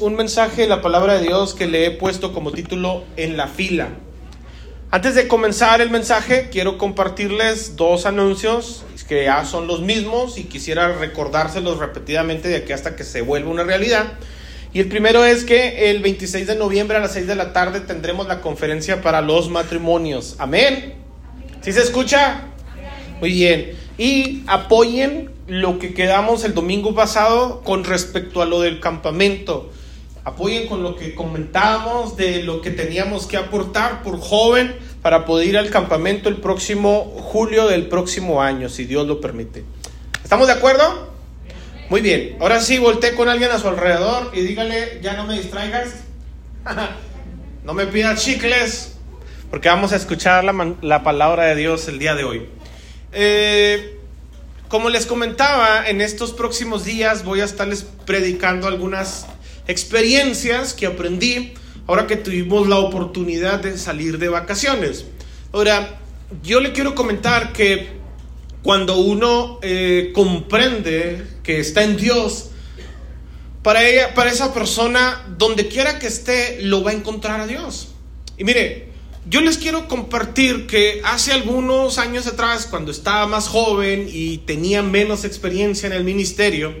un mensaje de la palabra de Dios que le he puesto como título en la fila. Antes de comenzar el mensaje, quiero compartirles dos anuncios que ya son los mismos y quisiera recordárselos repetidamente de aquí hasta que se vuelva una realidad. Y el primero es que el 26 de noviembre a las 6 de la tarde tendremos la conferencia para los matrimonios. Amén. ¿Sí se escucha? Muy bien. Y apoyen lo que quedamos el domingo pasado con respecto a lo del campamento. Apoyen con lo que comentábamos de lo que teníamos que aportar por joven para poder ir al campamento el próximo julio del próximo año, si Dios lo permite. ¿Estamos de acuerdo? Muy bien. Ahora sí, volteé con alguien a su alrededor y dígale, ya no me distraigas. no me pidas chicles, porque vamos a escuchar la, la palabra de Dios el día de hoy. Eh, como les comentaba, en estos próximos días voy a estarles predicando algunas experiencias que aprendí ahora que tuvimos la oportunidad de salir de vacaciones. Ahora, yo le quiero comentar que cuando uno eh, comprende que está en Dios, para, ella, para esa persona, donde quiera que esté, lo va a encontrar a Dios. Y mire, yo les quiero compartir que hace algunos años atrás, cuando estaba más joven y tenía menos experiencia en el ministerio,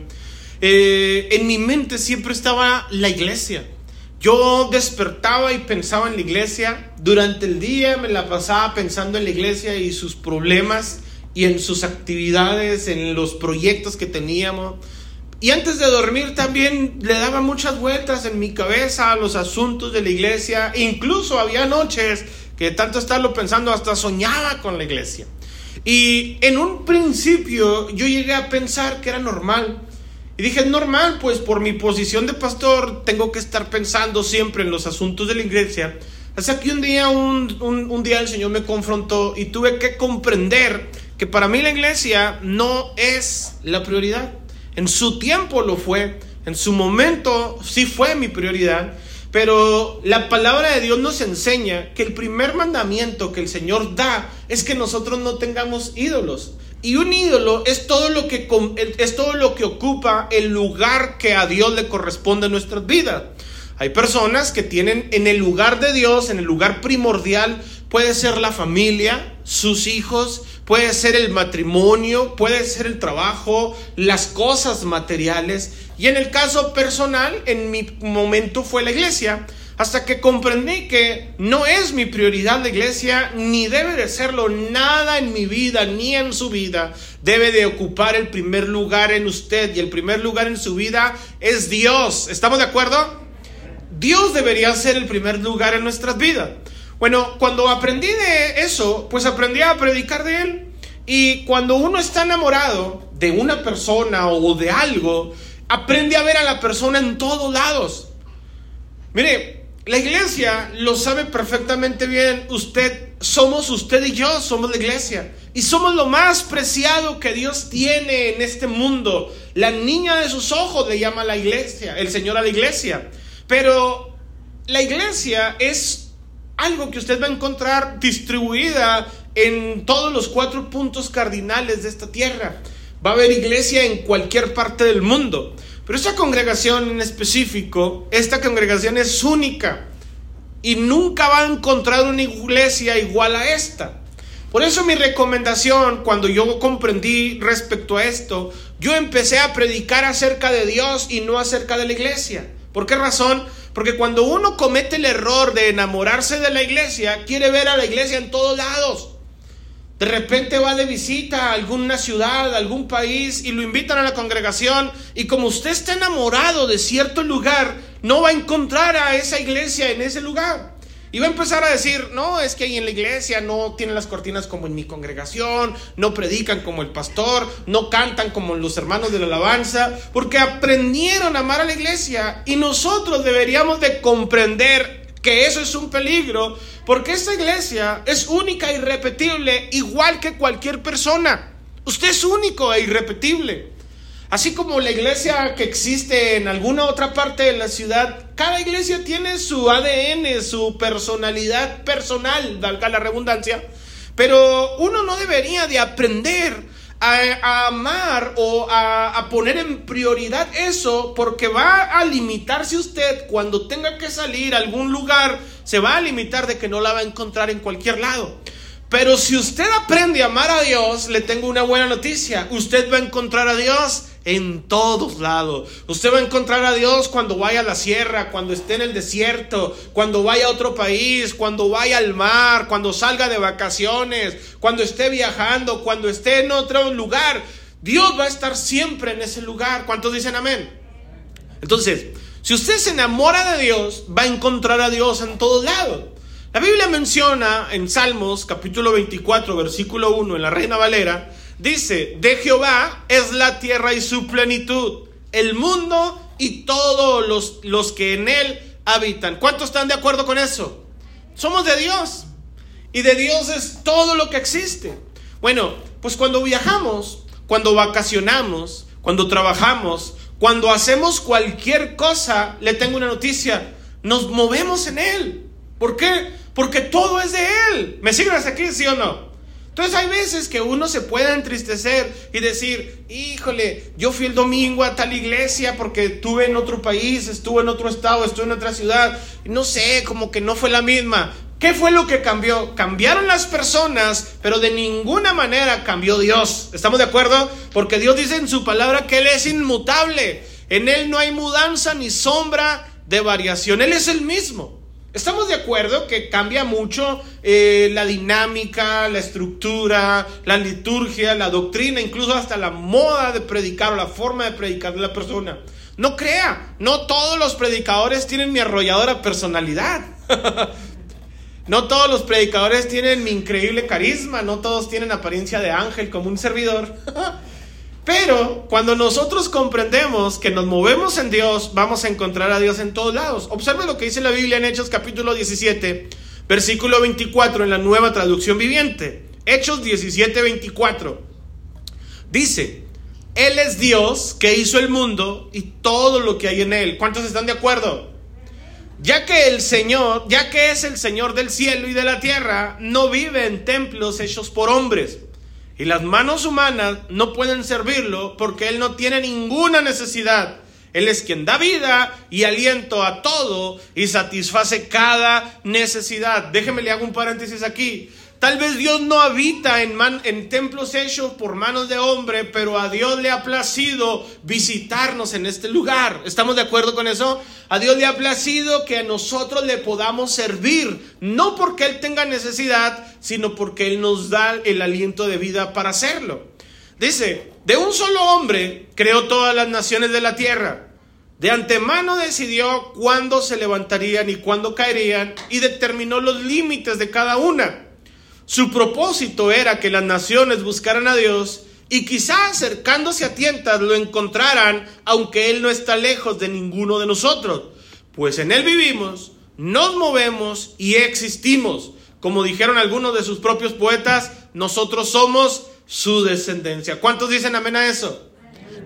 eh, en mi mente siempre estaba la iglesia. Yo despertaba y pensaba en la iglesia. Durante el día me la pasaba pensando en la iglesia y sus problemas y en sus actividades, en los proyectos que teníamos. Y antes de dormir también le daba muchas vueltas en mi cabeza a los asuntos de la iglesia. Incluso había noches que tanto estarlo pensando hasta soñaba con la iglesia. Y en un principio yo llegué a pensar que era normal. Y dije, normal, pues por mi posición de pastor tengo que estar pensando siempre en los asuntos de la iglesia. Hasta que un día, un, un día el Señor me confrontó y tuve que comprender que para mí la iglesia no es la prioridad. En su tiempo lo fue, en su momento sí fue mi prioridad, pero la palabra de Dios nos enseña que el primer mandamiento que el Señor da es que nosotros no tengamos ídolos. Y un ídolo es todo lo que, es todo lo que ocupa el lugar que a Dios le corresponde en nuestras vidas. Hay personas que tienen en el lugar de Dios, en el lugar primordial, puede ser la familia, sus hijos, puede ser el matrimonio, puede ser el trabajo, las cosas materiales. Y en el caso personal, en mi momento fue la iglesia, hasta que comprendí que no es mi prioridad la iglesia, ni debe de serlo nada en mi vida, ni en su vida. Debe de ocupar el primer lugar en usted y el primer lugar en su vida es Dios. ¿Estamos de acuerdo? Dios debería ser el primer lugar en nuestras vidas. Bueno, cuando aprendí de eso, pues aprendí a predicar de Él. Y cuando uno está enamorado de una persona o de algo, aprende a ver a la persona en todos lados. Mire, la iglesia lo sabe perfectamente bien. Usted, somos usted y yo, somos la iglesia. Y somos lo más preciado que Dios tiene en este mundo. La niña de sus ojos le llama a la iglesia, el Señor a la iglesia. Pero la iglesia es algo que usted va a encontrar distribuida en todos los cuatro puntos cardinales de esta tierra. Va a haber iglesia en cualquier parte del mundo. Pero esta congregación en específico, esta congregación es única. Y nunca va a encontrar una iglesia igual a esta. Por eso mi recomendación, cuando yo comprendí respecto a esto, yo empecé a predicar acerca de Dios y no acerca de la iglesia. ¿Por qué razón? Porque cuando uno comete el error de enamorarse de la iglesia, quiere ver a la iglesia en todos lados. De repente va de visita a alguna ciudad, a algún país y lo invitan a la congregación y como usted está enamorado de cierto lugar, no va a encontrar a esa iglesia en ese lugar. Y va a empezar a decir, no, es que ahí en la iglesia no tienen las cortinas como en mi congregación, no predican como el pastor, no cantan como los hermanos de la alabanza, porque aprendieron a amar a la iglesia y nosotros deberíamos de comprender que eso es un peligro, porque esta iglesia es única e irrepetible, igual que cualquier persona. Usted es único e irrepetible. Así como la iglesia que existe en alguna otra parte de la ciudad, cada iglesia tiene su ADN, su personalidad personal, valga la redundancia, pero uno no debería de aprender a, amar o a, a, poner en prioridad eso porque va a limitarse usted cuando tenga que salir a algún lugar, se va a limitar de que no la va a encontrar en cualquier lado. Pero si usted aprende a amar a Dios, le tengo una buena noticia. Usted va a encontrar a Dios en todos lados. Usted va a encontrar a Dios cuando vaya a la sierra, cuando esté en el desierto, cuando vaya a otro país, cuando vaya al mar, cuando salga de vacaciones, cuando esté viajando, cuando esté en otro lugar. Dios va a estar siempre en ese lugar. ¿Cuántos dicen amén? Entonces, si usted se enamora de Dios, va a encontrar a Dios en todos lados. La Biblia menciona en Salmos capítulo 24, versículo 1, en la Reina Valera, dice, de Jehová es la tierra y su plenitud, el mundo y todos los, los que en él habitan. ¿Cuántos están de acuerdo con eso? Somos de Dios y de Dios es todo lo que existe. Bueno, pues cuando viajamos, cuando vacacionamos, cuando trabajamos, cuando hacemos cualquier cosa, le tengo una noticia, nos movemos en Él. ¿Por qué? Porque todo es de Él. ¿Me siguen hasta aquí, sí o no? Entonces hay veces que uno se puede entristecer y decir, híjole, yo fui el domingo a tal iglesia porque estuve en otro país, estuve en otro estado, estuve en otra ciudad, no sé, como que no fue la misma. ¿Qué fue lo que cambió? Cambiaron las personas, pero de ninguna manera cambió Dios. ¿Estamos de acuerdo? Porque Dios dice en su palabra que Él es inmutable. En Él no hay mudanza ni sombra de variación. Él es el mismo. Estamos de acuerdo que cambia mucho eh, la dinámica, la estructura, la liturgia, la doctrina, incluso hasta la moda de predicar o la forma de predicar de la persona. No crea, no todos los predicadores tienen mi arrolladora personalidad. no todos los predicadores tienen mi increíble carisma, no todos tienen apariencia de ángel como un servidor. Pero cuando nosotros comprendemos que nos movemos en Dios, vamos a encontrar a Dios en todos lados. Observe lo que dice la Biblia en Hechos capítulo 17, versículo 24 en la nueva traducción viviente. Hechos 17, 24. Dice, Él es Dios que hizo el mundo y todo lo que hay en él. ¿Cuántos están de acuerdo? Ya que el Señor, ya que es el Señor del cielo y de la tierra, no vive en templos hechos por hombres y las manos humanas no pueden servirlo porque Él no tiene ninguna necesidad. Él es quien da vida y aliento a todo y satisface cada necesidad. Déjeme le hago un paréntesis aquí. Tal vez Dios no habita en, en, templos hechos por manos de hombre, pero a Dios le ha placido visitarnos en este lugar. ¿Estamos de acuerdo con eso? A Dios le ha placido que a nosotros le podamos servir, no porque Él tenga necesidad, sino porque Él nos da el aliento de vida para hacerlo. Dice, de un solo hombre creó todas las naciones de la tierra. De antemano decidió cuándo se levantarían y cuándo caerían y determinó los límites de cada una su propósito era que las naciones buscaran a Dios y quizá acercándose a tientas lo encontraran, aunque Él no está lejos de ninguno de nosotros. Pues en Él vivimos, nos movemos y existimos. Como dijeron algunos de sus propios poetas, nosotros somos su descendencia. ¿Cuántos dicen amén a eso?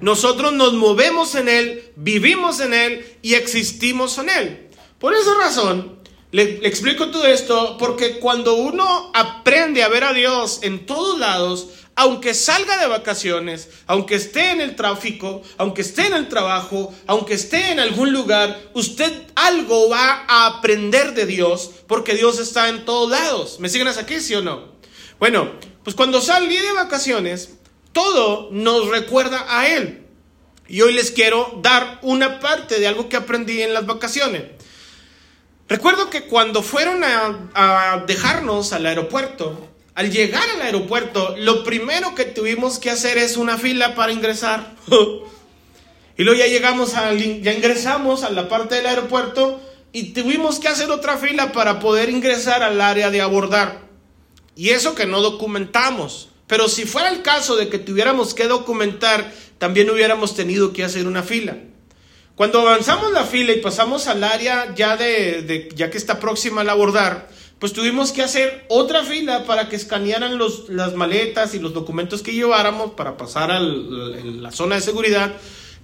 Nosotros nos movemos en Él, vivimos en Él y existimos en Él. Por esa razón, le, explico todo esto porque cuando uno aprende a ver a Dios en todos lados, aunque salga de vacaciones, aunque esté en el tráfico, aunque esté en el trabajo, aunque esté en algún lugar, usted algo va a aprender de Dios porque Dios está en todos lados. ¿Me siguen hasta aquí, sí o no? Bueno, pues cuando salí de vacaciones, todo nos recuerda a Él. Y hoy les quiero dar una parte de algo que aprendí en las vacaciones. Recuerdo que cuando fueron a, dejarnos al aeropuerto, al llegar al aeropuerto, lo primero que tuvimos que hacer es una fila para ingresar. y luego ya llegamos, ya ingresamos a la parte del aeropuerto y tuvimos que hacer otra fila para poder ingresar al área de abordar. Y eso que no documentamos. Pero si fuera el caso de que tuviéramos que documentar, también hubiéramos tenido que hacer una fila. Cuando avanzamos la fila y pasamos al área ya de, ya que está próxima al abordar, pues tuvimos que hacer otra fila para que escanearan los, las maletas y los documentos que lleváramos para pasar a la zona de seguridad.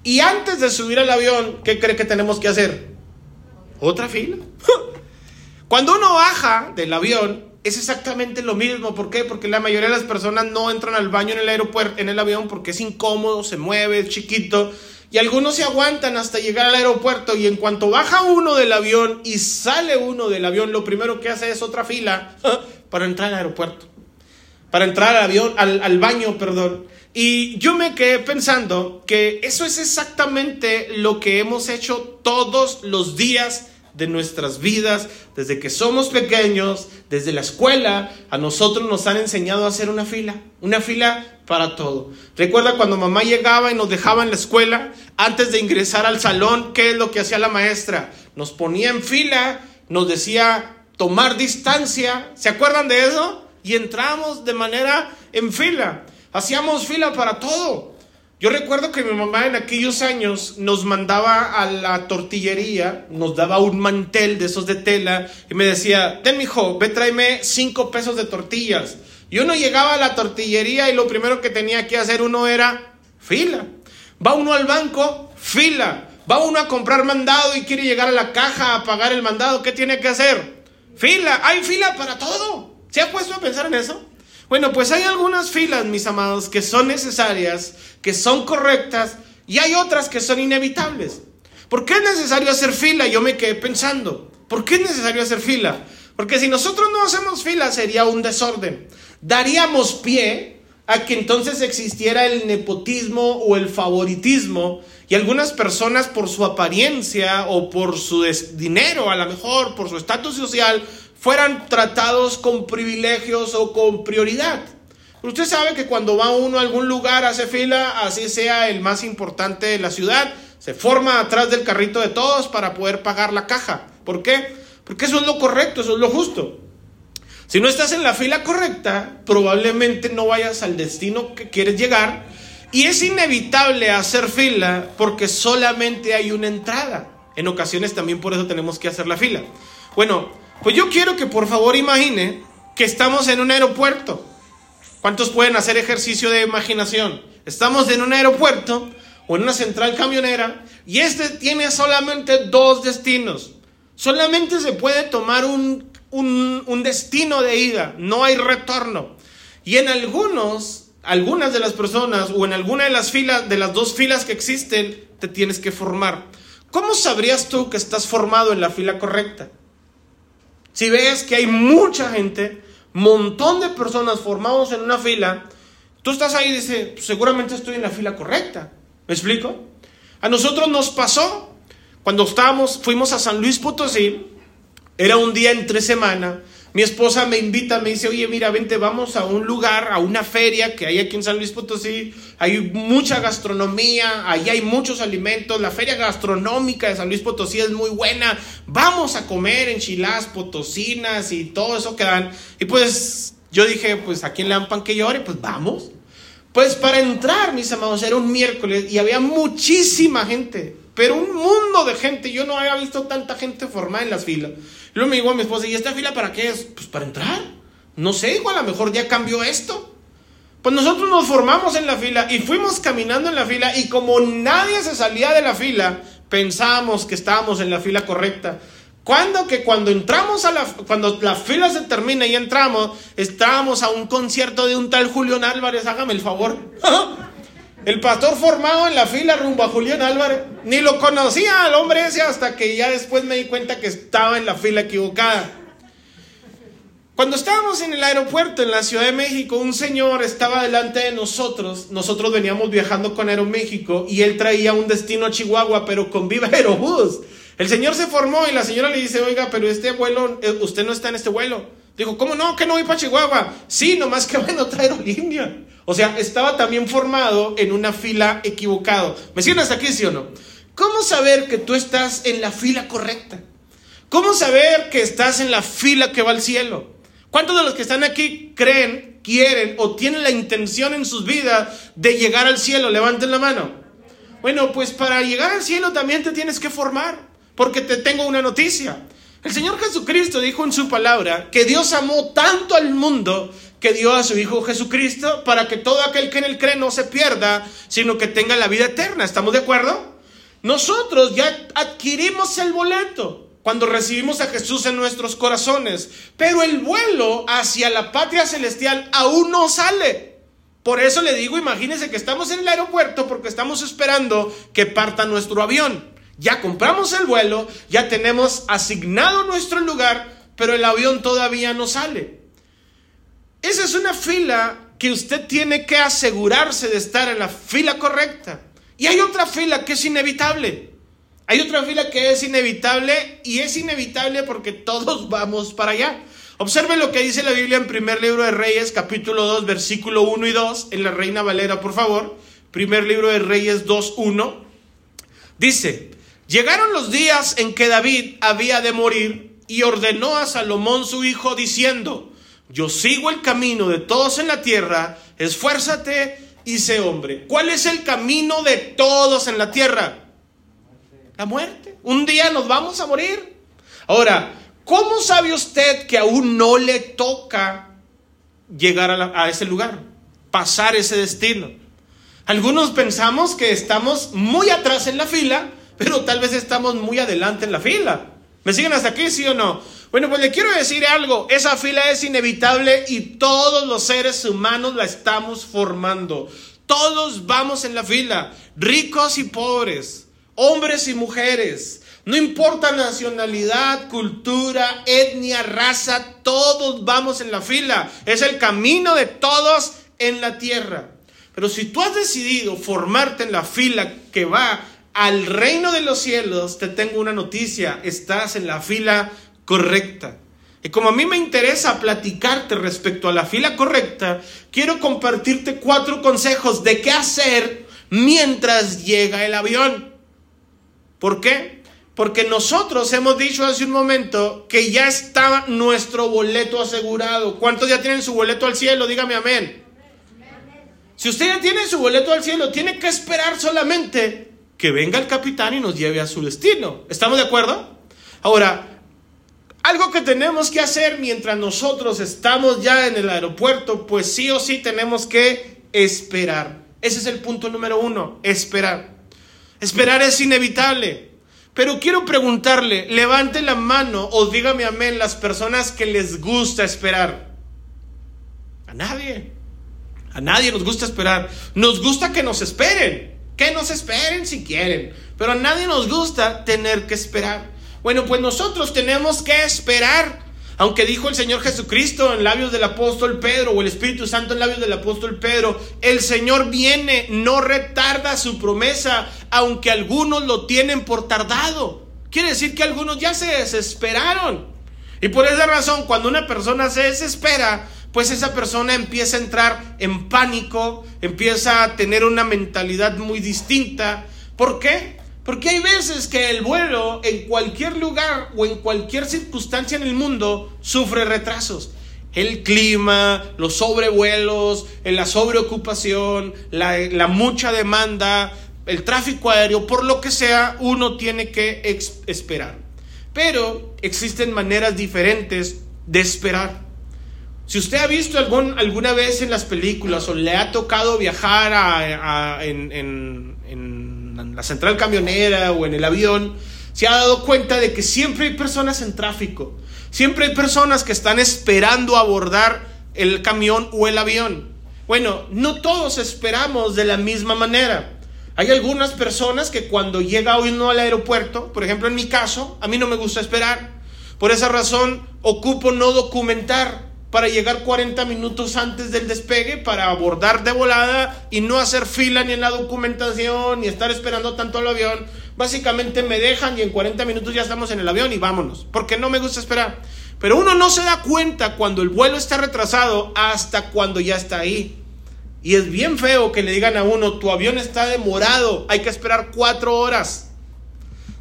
Y antes de subir al avión, ¿qué cree que tenemos que hacer? Otra fila. Cuando uno baja del avión, es exactamente lo mismo. ¿Por qué? Porque la mayoría de las personas no entran al baño en el aeropuerto, en el avión, porque es incómodo, se mueve, es chiquito. Y algunos se aguantan hasta llegar al aeropuerto y en cuanto baja uno del avión y sale uno del avión, lo primero que hace es otra fila para entrar al aeropuerto. Para entrar al avión, al, al baño, perdón. Y yo me quedé pensando que eso es exactamente lo que hemos hecho todos los días de nuestras vidas, desde que somos pequeños, desde la escuela, a nosotros nos han enseñado a hacer una fila, una fila para todo. Recuerda cuando mamá llegaba y nos dejaba en la escuela, antes de ingresar al salón, ¿qué es lo que hacía la maestra? Nos ponía en fila, nos decía tomar distancia, ¿se acuerdan de eso? Y entramos de manera en fila, hacíamos fila para todo. Yo recuerdo que mi mamá en aquellos años nos mandaba a la tortillería, nos daba un mantel de esos de tela y me decía, ten hijo, ve tráeme cinco pesos de tortillas. Y uno llegaba a la tortillería y lo primero que tenía que hacer uno era fila. Va uno al banco, fila. Va uno a comprar mandado y quiere llegar a la caja a pagar el mandado, ¿qué tiene que hacer? Fila, hay fila para todo. ¿Se ha puesto a pensar en eso? Bueno, pues hay algunas filas, mis amados, que son necesarias, que son correctas, y hay otras que son inevitables. ¿Por qué es necesario hacer fila? Yo me quedé pensando, ¿por qué es necesario hacer fila? Porque si nosotros no hacemos fila sería un desorden. Daríamos pie a que entonces existiera el nepotismo o el favoritismo y algunas personas por su apariencia o por su dinero, a lo mejor por su estatus social, fueran tratados con privilegios o con prioridad. Usted sabe que cuando va uno a algún lugar, hace fila, así sea el más importante de la ciudad, se forma atrás del carrito de todos para poder pagar la caja. ¿Por qué? Porque eso es lo correcto, eso es lo justo. Si no estás en la fila correcta, probablemente no vayas al destino que quieres llegar. Y es inevitable hacer fila porque solamente hay una entrada. En ocasiones también por eso tenemos que hacer la fila. Bueno, pues yo quiero que por favor imagine que estamos en un aeropuerto. ¿Cuántos pueden hacer ejercicio de imaginación? Estamos en un aeropuerto o en una central camionera y este tiene solamente dos destinos. Solamente se puede tomar un, un, destino de ida, no hay retorno. Y en algunos, algunas de las personas o en alguna de las filas, de las dos filas que existen, te tienes que formar. ¿Cómo sabrías tú que estás formado en la fila correcta? Si ves que hay mucha gente, montón de personas formados en una fila, tú estás ahí y dices, seguramente estoy en la fila correcta. ¿Me explico? A nosotros nos pasó cuando estábamos, fuimos a San Luis Potosí, era un día entre semana, mi esposa me invita, me dice, oye, mira, vente, vamos a un lugar, a una feria que hay aquí en San Luis Potosí. Hay mucha gastronomía, ahí hay muchos alimentos. La feria gastronómica de San Luis Potosí es muy buena. Vamos a comer enchiladas potosinas y todo eso que dan. Y pues yo dije, pues a quién le dan pan que llore, pues vamos. Pues para entrar, mis amados, era un miércoles y había muchísima gente, pero un mundo de gente. Yo no había visto tanta gente formada en las filas. Luego me dijo a mi esposa, ¿y esta fila para qué es? Pues para entrar. No sé, igual a lo mejor ya cambió esto. Pues nosotros nos formamos en la fila y fuimos caminando en la fila y como nadie se salía de la fila, pensábamos que estábamos en la fila correcta. Cuando que cuando entramos a la cuando la fila se termina y entramos, estábamos a un concierto de un tal Julián Álvarez, hágame el favor. El pastor formado en la fila rumbo a Julián Álvarez. Ni lo conocía al hombre ese hasta que ya después me di cuenta que estaba en la fila equivocada. Cuando estábamos en el aeropuerto en la Ciudad de México, un señor estaba delante de nosotros. Nosotros veníamos viajando con Aeroméxico y él traía un destino a Chihuahua, pero con Viva Aerobús. El señor se formó y la señora le dice, oiga, pero este vuelo, eh, usted no está en este vuelo. Dijo, ¿cómo no? ¿Que no voy para Chihuahua? Sí, nomás que bueno, otra aerolínea. O sea, estaba también formado en una fila equivocado. ¿Me siguen hasta aquí, sí o no? ¿Cómo saber que tú estás en la fila correcta? ¿Cómo saber que estás en la fila que va al cielo? ¿Cuántos de los que están aquí creen, quieren o tienen la intención en sus vidas de llegar al cielo? Levanten la mano. Bueno, pues para llegar al cielo también te tienes que formar, porque te tengo una noticia. El Señor Jesucristo dijo en su palabra que Dios amó tanto al mundo que dio a su Hijo Jesucristo para que todo aquel que en él cree no se pierda, sino que tenga la vida eterna. ¿Estamos de acuerdo? Nosotros ya adquirimos el boleto. cuando recibimos a Jesús en nuestros corazones, pero el vuelo hacia la patria celestial aún no sale. Por eso le digo, imagínense que estamos en el aeropuerto porque estamos esperando que parta nuestro avión. Ya compramos el vuelo, ya tenemos asignado nuestro lugar, pero el avión todavía no sale. Esa es una fila que usted tiene que asegurarse de estar en la fila correcta. Y hay otra fila que es inevitable. Hay otra fila que es inevitable y es inevitable porque todos vamos para allá. Observe lo que dice la Biblia en primer libro de Reyes, capítulo 2, versículo 1 y 2, en la Reina Valera, por favor. Primer libro de Reyes 2, 1. Dice, llegaron los días en que David había de morir y ordenó a Salomón su hijo diciendo, yo sigo el camino de todos en la tierra, esfuérzate y sé hombre. ¿Cuál es el camino de todos en la tierra? La muerte. Un día nos vamos a morir. Ahora, ¿cómo sabe usted que aún no le toca llegar a, ese lugar? Pasar ese destino. Algunos pensamos que estamos muy atrás en la fila, pero tal vez estamos muy adelante en la fila. ¿Me siguen hasta aquí, sí o no? Bueno, pues le quiero decir algo, esa fila es inevitable y todos los seres humanos la estamos formando. Todos vamos en la fila, ricos y pobres, hombres y mujeres, no importa nacionalidad, cultura, etnia, raza, todos vamos en la fila. Es el camino de todos en la tierra. Pero si tú has decidido formarte en la fila que va al reino de los cielos, te tengo una noticia, estás en la fila correcta. Y como a mí me interesa platicarte respecto a la fila correcta, quiero compartirte cuatro consejos de qué hacer mientras llega el avión. ¿Por qué? Porque nosotros hemos dicho hace un momento que ya está nuestro boleto asegurado. ¿Cuántos ya tienen su boleto al cielo? Dígame amén. Si usted ya tiene su boleto al cielo, tiene que esperar solamente que venga el capitán y nos lleve a su destino. ¿Estamos de acuerdo? Ahora, algo que tenemos que hacer mientras nosotros estamos ya en el aeropuerto, pues sí o sí tenemos que esperar. Ese es el punto número uno, esperar. Esperar es inevitable. Pero quiero preguntarle, levante la mano o dígame amén las personas que les gusta esperar. A nadie. A nadie nos gusta esperar. Nos gusta que nos esperen. Que nos esperen si quieren. Pero a nadie nos gusta tener que esperar. Bueno, pues nosotros tenemos que esperar aunque dijo el Señor Jesucristo en labios del apóstol Pedro o el Espíritu Santo en labios del apóstol Pedro, el Señor viene, no retarda su promesa, aunque algunos lo tienen por tardado. Quiere decir que algunos ya se desesperaron. Y por esa razón, cuando una persona se desespera, pues esa persona empieza a entrar en pánico, empieza a tener una mentalidad muy distinta. ¿Por qué? Porque hay veces que el vuelo en cualquier lugar o en cualquier circunstancia en el mundo sufre retrasos. El clima, los sobrevuelos, la sobreocupación, la, mucha demanda, el tráfico aéreo, por lo que sea, uno tiene que esperar. Pero existen maneras diferentes de esperar. Si usted ha visto algún, alguna vez en las películas o le ha tocado viajar a, en la central camionera o en el avión, se ha dado cuenta de que siempre hay personas en tráfico, siempre hay personas que están esperando abordar el camión o el avión. Bueno, no todos esperamos de la misma manera. Hay algunas personas que cuando llega uno al aeropuerto, por ejemplo en mi caso, a mí no me gusta esperar. Por esa razón ocupo no documentar para llegar 40 minutos antes del despegue, para abordar de volada y no hacer fila ni en la documentación, ni estar esperando tanto al avión. Básicamente me dejan y en 40 minutos ya estamos en el avión y vámonos, porque no me gusta esperar. Pero uno no se da cuenta cuando el vuelo está retrasado hasta cuando ya está ahí. Y es bien feo que le digan a uno, tu avión está demorado, hay que esperar cuatro horas.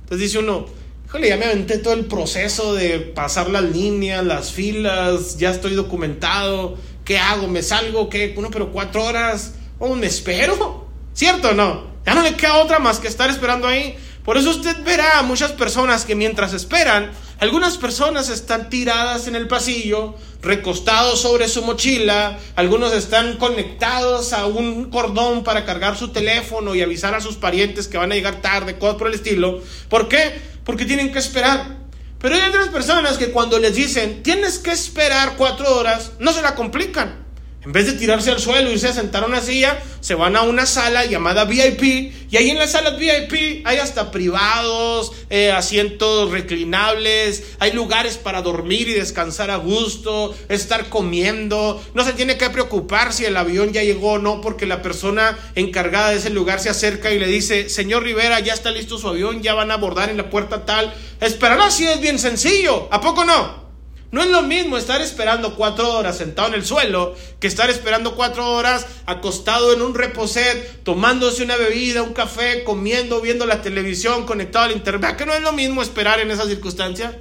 Entonces dice uno, Híjole, ya me aventé todo el proceso de pasar las líneas, las filas, ya estoy documentado. ¿Qué hago? ¿Me salgo? ¿Qué? Uno, pero cuatro horas. ¿O me espero? ¿Cierto o no? Ya no le queda otra más que estar esperando ahí. Por eso usted verá a muchas personas que mientras esperan, algunas personas están tiradas en el pasillo, recostados sobre su mochila, algunos están conectados a un cordón para cargar su teléfono y avisar a sus parientes que van a llegar tarde, cosas por el estilo. ¿Por qué? Porque tienen que esperar. Pero hay otras personas que cuando les dicen, tienes que esperar cuatro horas, no se la complican. En vez de tirarse al suelo, irse a sentar a una silla, se van a una sala llamada VIP y ahí en las salas VIP hay hasta privados, eh, asientos reclinables, hay lugares para dormir y descansar a gusto, estar comiendo. No se tiene que preocupar si el avión ya llegó o no, porque la persona encargada de ese lugar se acerca y le dice, señor Rivera, ya está listo su avión, ya van a abordar en la puerta tal. Esperar así es bien sencillo, ¿a poco no? No es lo mismo estar esperando cuatro horas sentado en el suelo que estar esperando cuatro horas acostado en un reposet, tomándose una bebida, un café, comiendo, viendo la televisión, conectado al internet. ¿Que no es lo mismo esperar en esas circunstancias?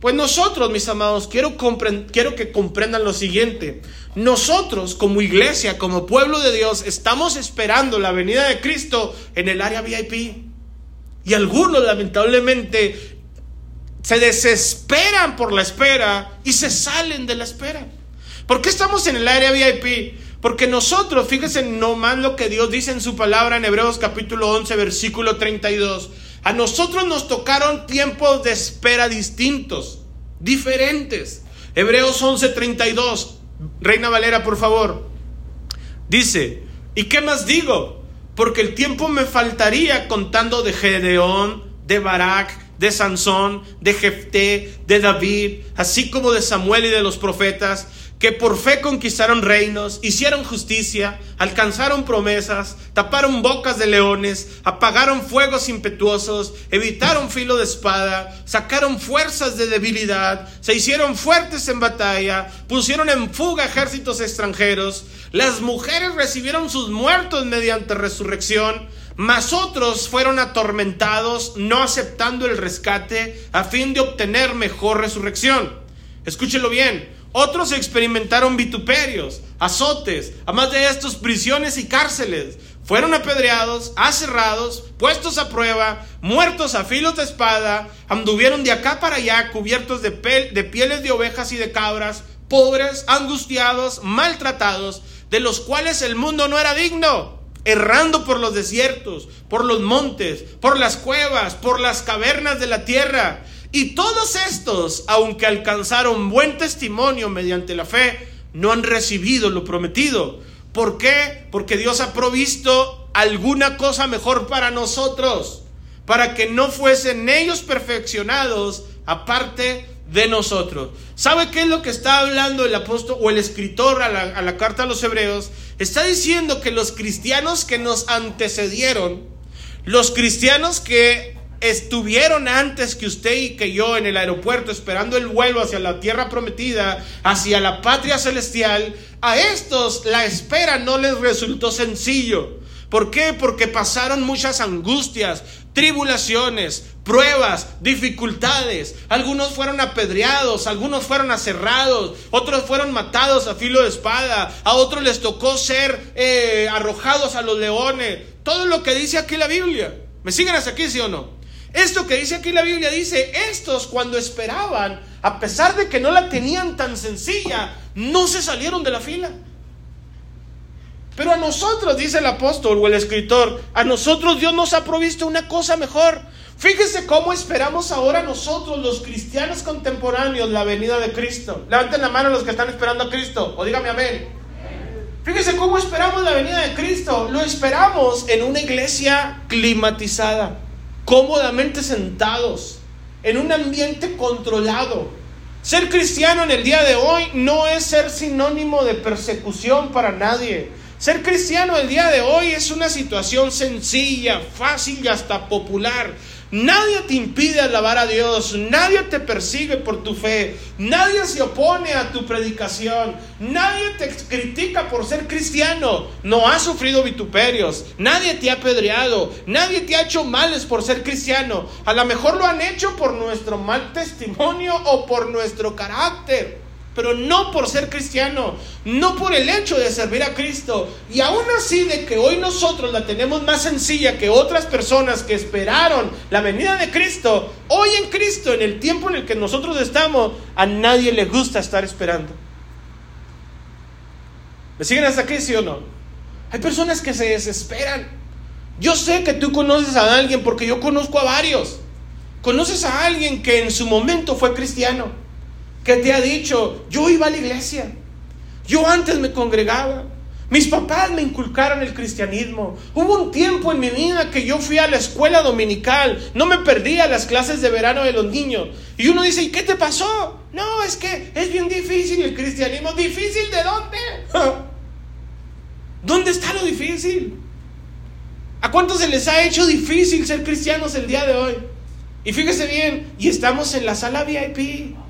Pues nosotros, mis amados, quiero, quiero que comprendan lo siguiente. Nosotros, como iglesia, como pueblo de Dios, estamos esperando la venida de Cristo en el área VIP. Y algunos, lamentablemente, se desesperan por la espera y se salen de la espera. ¿Por qué estamos en el área VIP? Porque nosotros, fíjense nomás lo que Dios dice en su palabra en Hebreos capítulo 11, versículo 32. A nosotros nos tocaron tiempos de espera distintos, diferentes. Hebreos 11, 32. Reina Valera, por favor. Dice, ¿y qué más digo? Porque el tiempo me faltaría contando de Gedeón, de Barak, de Sansón, de Jefté, de David, así como de Samuel y de los profetas, que por fe conquistaron reinos, hicieron justicia, alcanzaron promesas, taparon bocas de leones, apagaron fuegos impetuosos, evitaron filo de espada, sacaron fuerzas de debilidad, se hicieron fuertes en batalla, pusieron en fuga ejércitos extranjeros, las mujeres recibieron sus muertos mediante resurrección, mas otros fueron atormentados, no aceptando el rescate, a fin de obtener mejor resurrección. Escúchelo bien. Otros experimentaron vituperios, azotes, además de estos prisiones y cárceles. Fueron apedreados, aserrados, puestos a prueba, muertos a filos de espada, anduvieron de acá para allá cubiertos de, de pieles de ovejas y de cabras, pobres, angustiados, maltratados, de los cuales el mundo no era digno errando por los desiertos, por los montes, por las cuevas, por las cavernas de la tierra. Y todos estos, aunque alcanzaron buen testimonio mediante la fe, no han recibido lo prometido. ¿Por qué? Porque Dios ha provisto alguna cosa mejor para nosotros, para que no fuesen ellos perfeccionados aparte de nosotros. ¿Sabe qué es lo que está hablando el apóstol o el escritor a la, carta a los hebreos? Está diciendo que los cristianos que nos antecedieron, los cristianos que estuvieron antes que usted y que yo en el aeropuerto esperando el vuelo hacia la tierra prometida, hacia la patria celestial, a estos la espera no les resultó sencillo. ¿Por qué? Porque pasaron muchas angustias, tribulaciones, pruebas, dificultades. Algunos fueron apedreados, algunos fueron aserrados, otros fueron matados a filo de espada, a otros les tocó ser eh, arrojados a los leones. Todo lo que dice aquí la Biblia. ¿Me siguen hasta aquí, sí o no? Esto que dice aquí la Biblia dice, estos cuando esperaban, a pesar de que no la tenían tan sencilla, no se salieron de la fila. Pero a nosotros, dice el apóstol o el escritor, a nosotros Dios nos ha provisto una cosa mejor. Fíjese cómo esperamos ahora nosotros, los cristianos contemporáneos, la venida de Cristo. Levanten la mano los que están esperando a Cristo, o dígame amén. Fíjese cómo esperamos la venida de Cristo. Lo esperamos en una iglesia climatizada, cómodamente sentados, en un ambiente controlado. Ser cristiano en el día de hoy no es ser sinónimo de persecución para nadie. Ser cristiano el día de hoy es una situación sencilla, fácil y hasta popular. Nadie te impide alabar a Dios, nadie te persigue por tu fe, nadie se opone a tu predicación, nadie te critica por ser cristiano, no has sufrido vituperios, nadie te ha apedreado, nadie te ha hecho males por ser cristiano. A lo mejor lo han hecho por nuestro mal testimonio o por nuestro carácter pero no por ser cristiano, no por el hecho de servir a Cristo. Y aún así de que hoy nosotros la tenemos más sencilla que otras personas que esperaron la venida de Cristo, hoy en Cristo, en el tiempo en el que nosotros estamos, a nadie le gusta estar esperando. ¿Me siguen hasta aquí, sí o no? Hay personas que se desesperan. Yo sé que tú conoces a alguien porque yo conozco a varios ¿Conoces a alguien que en su momento fue cristiano? Que te ha dicho, yo iba a la iglesia, yo antes me congregaba, mis papás me inculcaron el cristianismo. Hubo un tiempo en mi vida que yo fui a la escuela dominical, no me perdía las clases de verano de los niños. Y uno dice, ¿y qué te pasó? No, es que es bien difícil el cristianismo. ¿Difícil de dónde? ¿Dónde está lo difícil? ¿A cuántos se les ha hecho difícil ser cristianos el día de hoy? Y fíjese bien, y estamos en la sala VIP.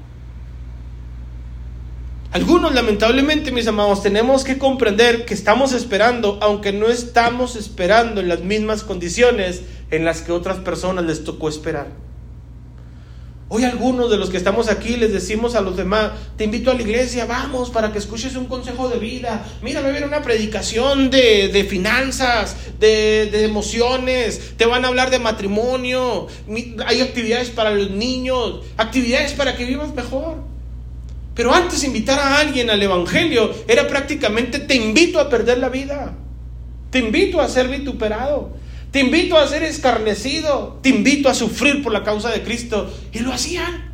Algunos, lamentablemente, mis amados, tenemos que comprender que estamos esperando, aunque no estamos esperando en las mismas condiciones en las que otras personas les tocó esperar. Hoy algunos de los que estamos aquí les decimos a los demás, te invito a la iglesia, vamos para que escuches un consejo de vida. Mira, a haber una predicación de, finanzas, de, de, emociones, te van a hablar de matrimonio, hay actividades para los niños, actividades para que vivas mejor. Pero antes invitar a alguien al Evangelio era prácticamente te invito a perder la vida, te invito a ser vituperado, te invito a ser escarnecido, te invito a sufrir por la causa de Cristo. Y lo hacían.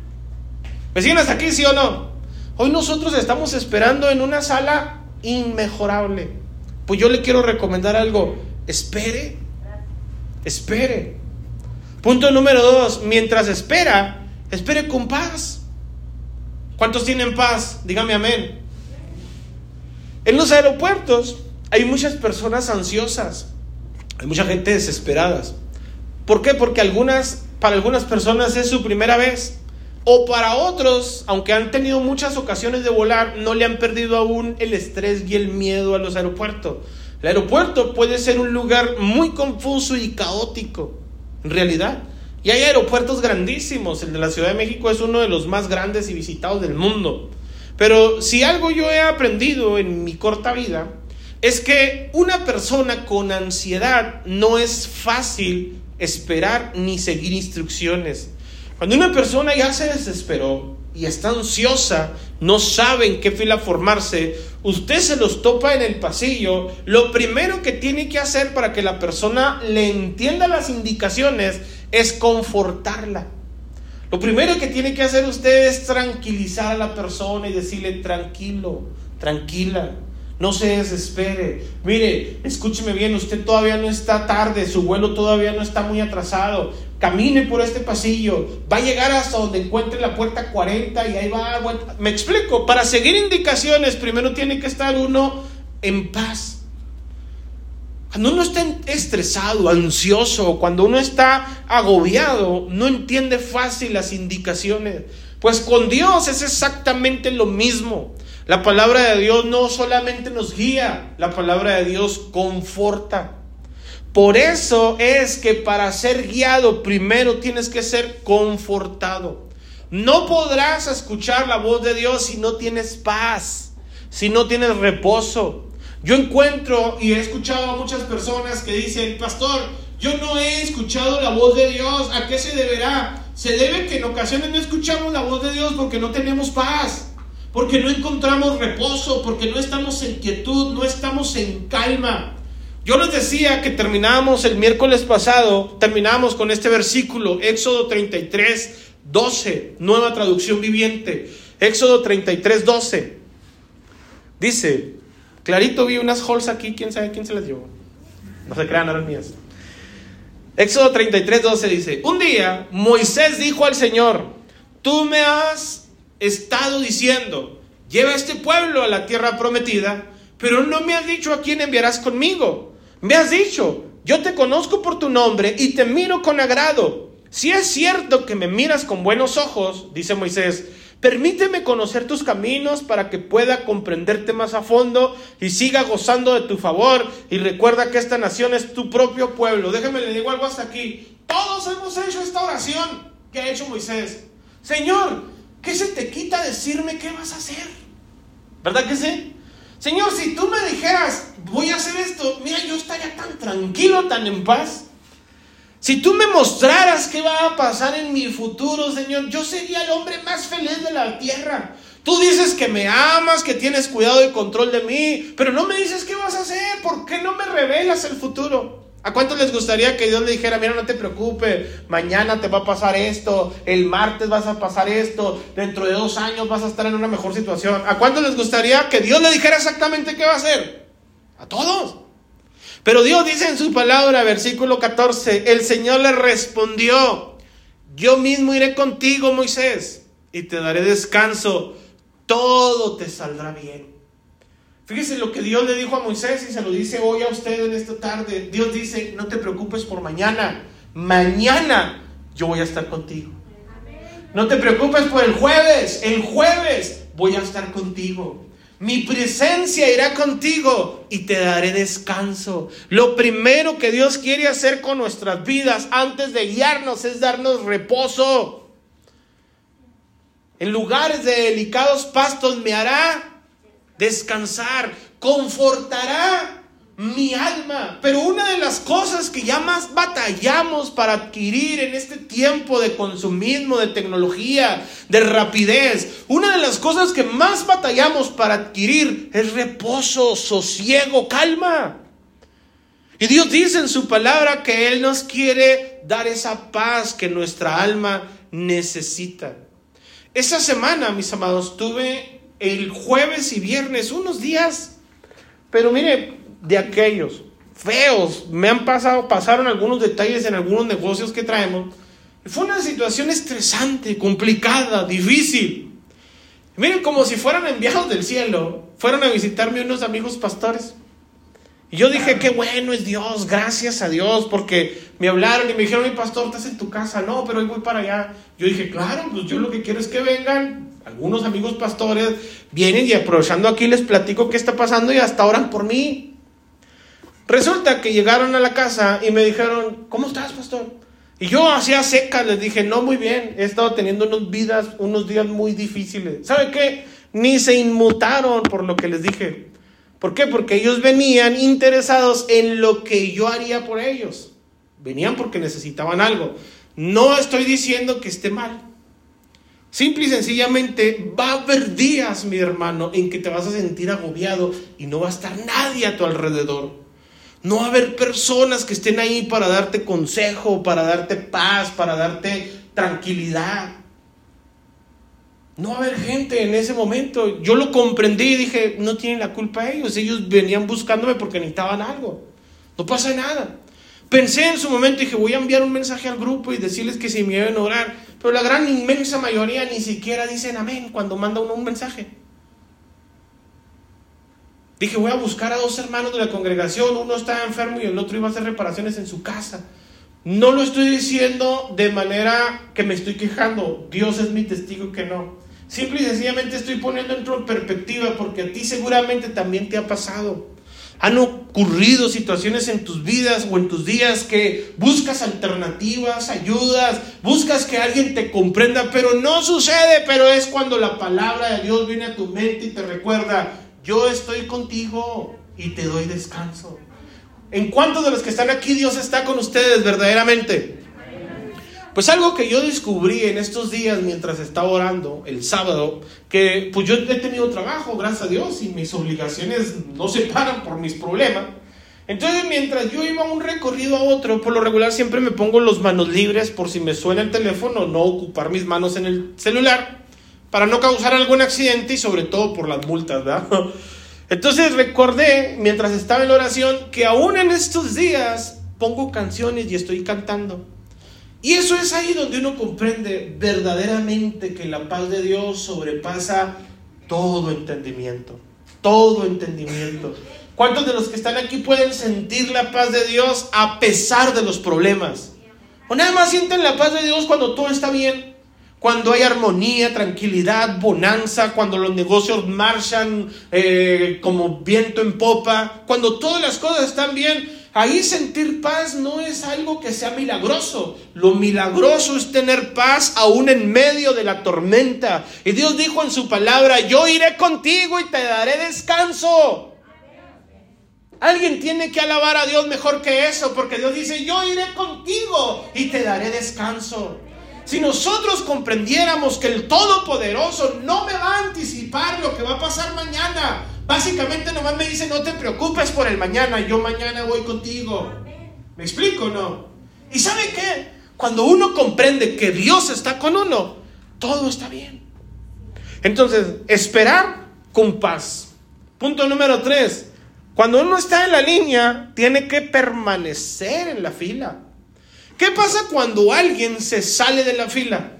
Vecinos, aquí sí o no. Hoy nosotros estamos esperando en una sala inmejorable. Pues yo le quiero recomendar algo. Espere. Espere. Punto número dos. Mientras espera, espere con paz. ¿Cuántos tienen paz? Dígame amén. En los aeropuertos hay muchas personas ansiosas, hay mucha gente desesperada. ¿Por qué? Porque algunas, para algunas personas es su primera vez. O para otros, aunque han tenido muchas ocasiones de volar, no le han perdido aún el estrés y el miedo a los aeropuertos. El aeropuerto puede ser un lugar muy confuso y caótico, en realidad. Y hay aeropuertos grandísimos. El de la Ciudad de México es uno de los más grandes y visitados del mundo. Pero si algo yo he aprendido en mi corta vida, es que una persona con ansiedad no es fácil esperar ni seguir instrucciones. Cuando una persona ya se desesperó y está ansiosa, no sabe en qué fila formarse, usted se los topa en el pasillo, lo primero que tiene que hacer para que la persona le entienda las indicaciones es confortarla. Lo primero que tiene que hacer usted es tranquilizar a la persona y decirle tranquilo, tranquila, no se desespere. Mire, escúcheme bien, usted todavía no está tarde, su vuelo todavía no está muy atrasado. Camine por este pasillo, va a llegar hasta donde encuentre la puerta 40 y ahí va. Me explico, para seguir indicaciones primero tiene que estar uno en paz. Cuando uno está estresado, ansioso, cuando uno está agobiado, no entiende fácil las indicaciones. Pues con Dios es exactamente lo mismo. La palabra de Dios no solamente nos guía, la palabra de Dios conforta. Por eso es que para ser guiado primero tienes que ser confortado. No podrás escuchar la voz de Dios si no tienes paz, si no tienes reposo. Yo encuentro y he escuchado a muchas personas que dicen, pastor, yo no he escuchado la voz de Dios. ¿A qué se deberá? Se debe que en ocasiones no escuchamos la voz de Dios porque no tenemos paz, porque no encontramos reposo, porque no estamos en quietud, no estamos en calma. Yo les decía que terminábamos el miércoles pasado, terminamos con este versículo, Éxodo 33, 12, nueva traducción viviente. Éxodo 33, 12. Dice, Clarito vi unas halls aquí, quién sabe quién se las llevó. No se crean, eran mías. Éxodo 33, 12 dice, un día Moisés dijo al Señor, tú me has estado diciendo, lleva a este pueblo a la tierra prometida, pero no me has dicho a quién enviarás conmigo. Me has dicho, yo te conozco por tu nombre y te miro con agrado. Si es cierto que me miras con buenos ojos, dice Moisés, Permíteme conocer tus caminos para que pueda comprenderte más a fondo y siga gozando de tu favor. Y recuerda que esta nación es tu propio pueblo. Déjame le digo algo hasta aquí. Todos hemos hecho esta oración que ha hecho Moisés. Señor, ¿qué se te quita decirme qué vas a hacer? ¿Verdad que sí? Señor, si tú me dijeras, voy a hacer esto, mira, yo estaría tan tranquilo, tan en paz. Si tú me mostraras qué va a pasar en mi futuro, Señor, yo sería el hombre más feliz de la tierra. Tú dices que me amas, que tienes cuidado y control de mí, pero no me dices qué vas a hacer, ¿por qué no me revelas el futuro? ¿A cuántos les gustaría que Dios le dijera, mira, no te preocupes, mañana te va a pasar esto, el martes vas a pasar esto, dentro de dos años vas a estar en una mejor situación? ¿A cuántos les gustaría que Dios le dijera exactamente qué va a hacer? A todos. Pero Dios dice en su palabra, versículo 14, el Señor le respondió, yo mismo iré contigo, Moisés, y te daré descanso, todo te saldrá bien. Fíjese lo que Dios le dijo a Moisés y se lo dice hoy a usted en esta tarde. Dios dice, no te preocupes por mañana. Mañana yo voy a estar contigo. No te preocupes por el jueves. El jueves voy a estar contigo. Mi presencia irá contigo y te daré descanso. Lo primero que Dios quiere hacer con nuestras vidas antes de guiarnos es darnos reposo. En lugares de delicados pastos me hará descansar, confortará mi alma. Pero una de las cosas que ya más batallamos para adquirir en este tiempo de consumismo, de tecnología, de rapidez, una de las cosas que más batallamos para adquirir es reposo, sosiego, calma. Y Dios dice en su palabra que Él nos quiere dar esa paz que nuestra alma necesita. Esa semana, mis amados, tuve el jueves y viernes, unos días, pero mire, de aquellos feos, me han pasado, pasaron algunos detalles en algunos negocios que traemos. Fue una situación estresante, complicada, difícil. Miren, como si fueran enviados del cielo, fueron a visitarme unos amigos pastores. Y yo dije, qué bueno es Dios, gracias a Dios, porque me hablaron y me dijeron, mi pastor, estás en tu casa. No, pero hoy voy para allá. Yo dije, claro, pues yo lo que quiero es que vengan, algunos amigos pastores vienen y aprovechando aquí les platico qué está pasando y hasta oran por mí. Resulta que llegaron a la casa y me dijeron, ¿cómo estás, pastor? Y yo hacía seca, les dije, no, muy bien, he estado teniendo unos, vidas, unos días muy difíciles. ¿Sabe qué? Ni se inmutaron por lo que les dije. ¿Por qué? Porque ellos venían interesados en lo que yo haría por ellos. Venían porque necesitaban algo. No estoy diciendo que esté mal. Simple y sencillamente va a haber días, mi hermano, en que te vas a sentir agobiado y no va a estar nadie a tu alrededor. No va a haber personas que estén ahí para darte consejo, para darte paz, para darte tranquilidad. No va a haber gente en ese momento. Yo lo comprendí y dije, no tienen la culpa ellos. Ellos venían buscándome porque necesitaban algo. No pasa nada. Pensé en su momento y dije, voy a enviar un mensaje al grupo y decirles que si me deben orar. Pero la gran inmensa mayoría ni siquiera dicen amén cuando manda uno un mensaje. Dije, voy a buscar a dos hermanos de la congregación, uno está enfermo y el otro iba a hacer reparaciones en su casa. No lo estoy diciendo de manera que me estoy quejando, Dios es mi testigo que no. Simple y sencillamente estoy poniendo en perspectiva porque a ti seguramente también te ha pasado. Han ocurrido situaciones en tus vidas o en tus días que buscas alternativas, ayudas, buscas que alguien te comprenda, pero no sucede, pero es cuando la palabra de Dios viene a tu mente y te recuerda, yo estoy contigo y te doy descanso. ¿En cuántos de los que están aquí Dios está con ustedes verdaderamente? Pues algo que yo descubrí en estos días mientras estaba orando el sábado, que pues yo he tenido trabajo, gracias a Dios, y mis obligaciones no se paran por mis problemas. Entonces mientras yo iba un recorrido a otro, por lo regular siempre me pongo los manos libres por si me suena el teléfono, no ocupar mis manos en el celular, para no causar algún accidente y sobre todo por las multas, ¿verdad? Entonces recordé, mientras estaba en la oración, que aún en estos días pongo canciones y estoy cantando. Y eso es ahí donde uno comprende verdaderamente que la paz de Dios sobrepasa todo entendimiento, todo entendimiento. ¿Cuántos de los que están aquí pueden sentir la paz de Dios a pesar de los problemas? O nada más sienten la paz de Dios cuando todo está bien, cuando hay armonía, tranquilidad, bonanza, cuando los negocios marchan eh, como viento en popa, cuando todas las cosas están bien, Ahí sentir paz no es algo que sea milagroso. Lo milagroso es tener paz aún en medio de la tormenta. Y Dios dijo en su palabra, yo iré contigo y te daré descanso. Alguien tiene que alabar a Dios mejor que eso, porque Dios dice, yo iré contigo y te daré descanso. Si nosotros comprendiéramos que el Todopoderoso no me va a anticipar lo que va a pasar mañana, Básicamente nomás me dice, no te preocupes por el mañana, yo mañana voy contigo. ¿Me explico no? ¿Y sabe qué? Cuando uno comprende que Dios está con uno, todo está bien. Entonces, esperar con paz. Punto número tres. Cuando uno está en la línea, tiene que permanecer en la fila. ¿Qué pasa cuando alguien se sale de la fila?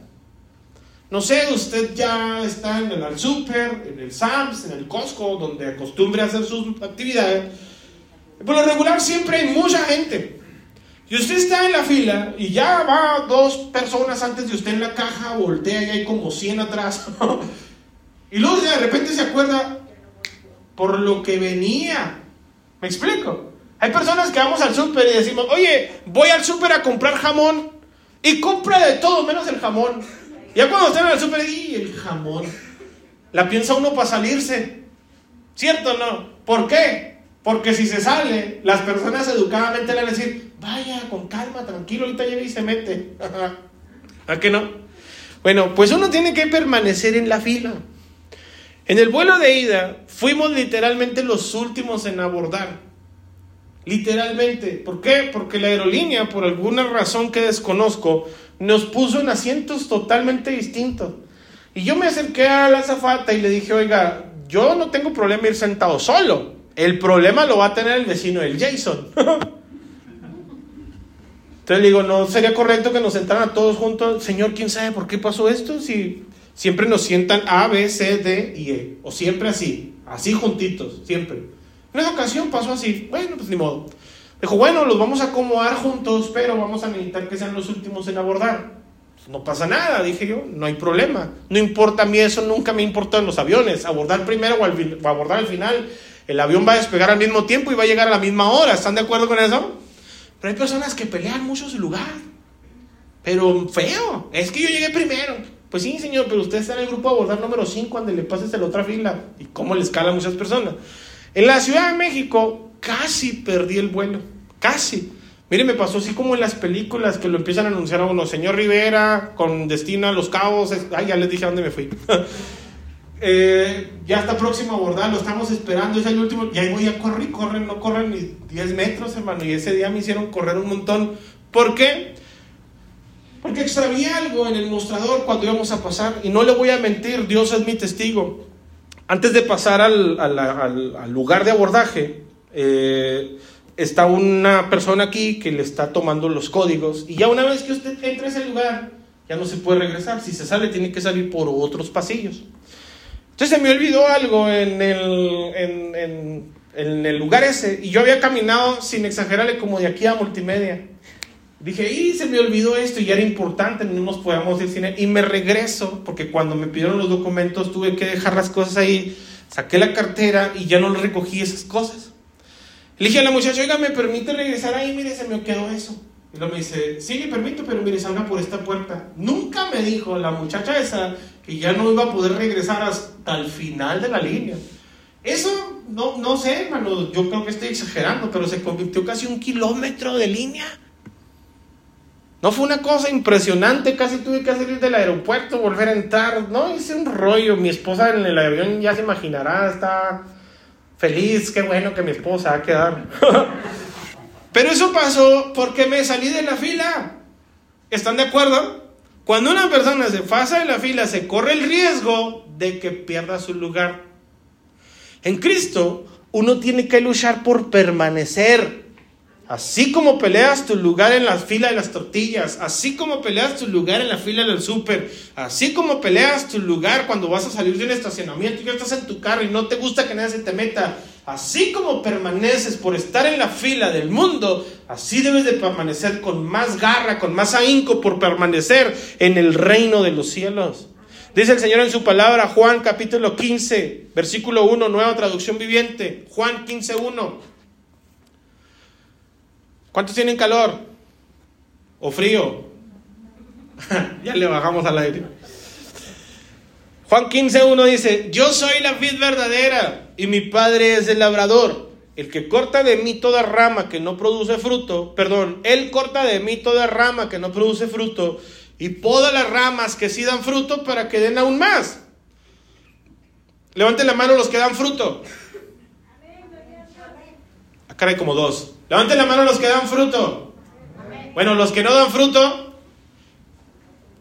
No sé, usted ya está en el super, en el Sams, en el Costco, donde acostumbre a hacer sus actividades. Por lo regular siempre hay mucha gente. Y usted está en la fila y ya va dos personas antes de usted en la caja, voltea y hay como 100 atrás. y luego de repente se acuerda por lo que venía. ¿Me explico? Hay personas que vamos al súper y decimos, oye, voy al súper a comprar jamón y compra de todo menos el jamón. Ya cuando están el súper, y el jamón. La piensa uno para salirse. ¿Cierto o no? ¿Por qué? Porque si se sale, las personas educadamente le van a decir, vaya, con calma, tranquilo, ahorita llega y se mete. ¿A qué no? Bueno, pues uno tiene que permanecer en la fila. En el vuelo de ida fuimos literalmente los últimos en abordar. Literalmente. ¿Por qué? Porque la aerolínea, por alguna razón que desconozco, nos puso en asientos totalmente distintos. Y yo me acerqué a la azafata y le dije, oiga, yo no tengo problema ir sentado solo. El problema lo va a tener el vecino del Jason. Entonces le digo, no sería correcto que nos sentaran a todos juntos. Señor, ¿quién sabe por qué pasó esto? Si siempre nos sientan A, B, C, D y E. O siempre así, así juntitos, siempre. En esa ocasión pasó así. Bueno, pues ni modo. Dijo, bueno, los vamos a acomodar juntos, pero vamos a necesitar que sean los últimos en abordar. Pues no pasa nada, dije yo, no hay problema. No importa a mí eso, nunca me importan los aviones. Abordar primero o, abordar al final. El avión va a despegar al mismo tiempo y va a llegar a la misma hora. ¿Están de acuerdo con eso? Pero hay personas que pelean mucho su lugar. Pero feo. Es que yo llegué primero. Pues sí, señor, pero usted está en el grupo de abordar número 5 cuando le pases a la otra fila. ¿Y cómo le escala a muchas personas? En la Ciudad de México, casi perdí el vuelo, casi. Mire, me pasó así como en las películas que lo empiezan a anunciar a uno, señor Rivera, con destino a Los Cabos, ay, ya les dije a dónde me fui. Eh, ya está próximo a abordar, lo estamos esperando, es el último, y ahí voy a correr, corren, no corren ni 10 metros, hermano, y ese día me hicieron correr un montón. ¿Por qué? Porque extravié algo en el mostrador cuando íbamos a pasar, y no le voy a mentir, Dios es mi testigo. Antes de pasar al, al, al lugar de abordaje, eh, está una persona aquí que le está tomando los códigos y ya una vez que usted entra a ese lugar, ya no se puede regresar. Si se sale, tiene que salir por otros pasillos. Entonces se me olvidó algo en el, en, en, el lugar ese y yo había caminado, sin exagerarle, como de aquí a multimedia. Dije, y se me olvidó esto y era importante, no nos podíamos ir cine. Y me regreso, porque cuando me pidieron los documentos tuve que dejar las cosas ahí, saqué la cartera y ya no recogí esas cosas. Le dije a la muchacha, oiga, ¿me permite regresar ahí? Mire, se me quedó eso. Y luego me dice, sí, le permito, pero mire, salga por esta puerta. Nunca me dijo la muchacha esa que ya no iba a poder regresar hasta el final de la línea. Eso, no, no sé, hermano, yo creo que estoy exagerando, pero se convirtió casi un kilómetro de línea. No fue una cosa impresionante, casi tuve que salir del aeropuerto, volver a entrar. No, hice un rollo. Mi esposa en el avión ya se imaginará, está feliz, qué bueno que mi esposa va a quedar. Pero eso pasó porque me salí de la fila. ¿Están de acuerdo? Cuando una persona se pasa de la fila, se corre el riesgo de que pierda su lugar. En Cristo, uno tiene que luchar por permanecer. Así como peleas tu lugar en la fila de las tortillas, así como peleas tu lugar en la fila del súper, así como peleas tu lugar cuando vas a salir de un estacionamiento y ya estás en tu carro y no te gusta que nadie se te meta, así como permaneces por estar en la fila del mundo, así debes de permanecer con más garra, con más ahínco por permanecer en el reino de los cielos. Dice el Señor en su palabra, Juan capítulo 15, versículo 1, nueva traducción viviente, Juan 15, 1. ¿Cuántos tienen calor? ¿O frío? ya le bajamos al aire. Juan 15.1 dice, yo soy la vid verdadera y mi padre es el labrador. El que corta de mí toda rama que no produce fruto, perdón, él corta de mí toda rama que no produce fruto y poda las ramas que sí dan fruto para que den aún más. Levanten la mano los que dan fruto. Acá hay como dos. Levanten la mano los que dan fruto. Bueno, los que no dan fruto,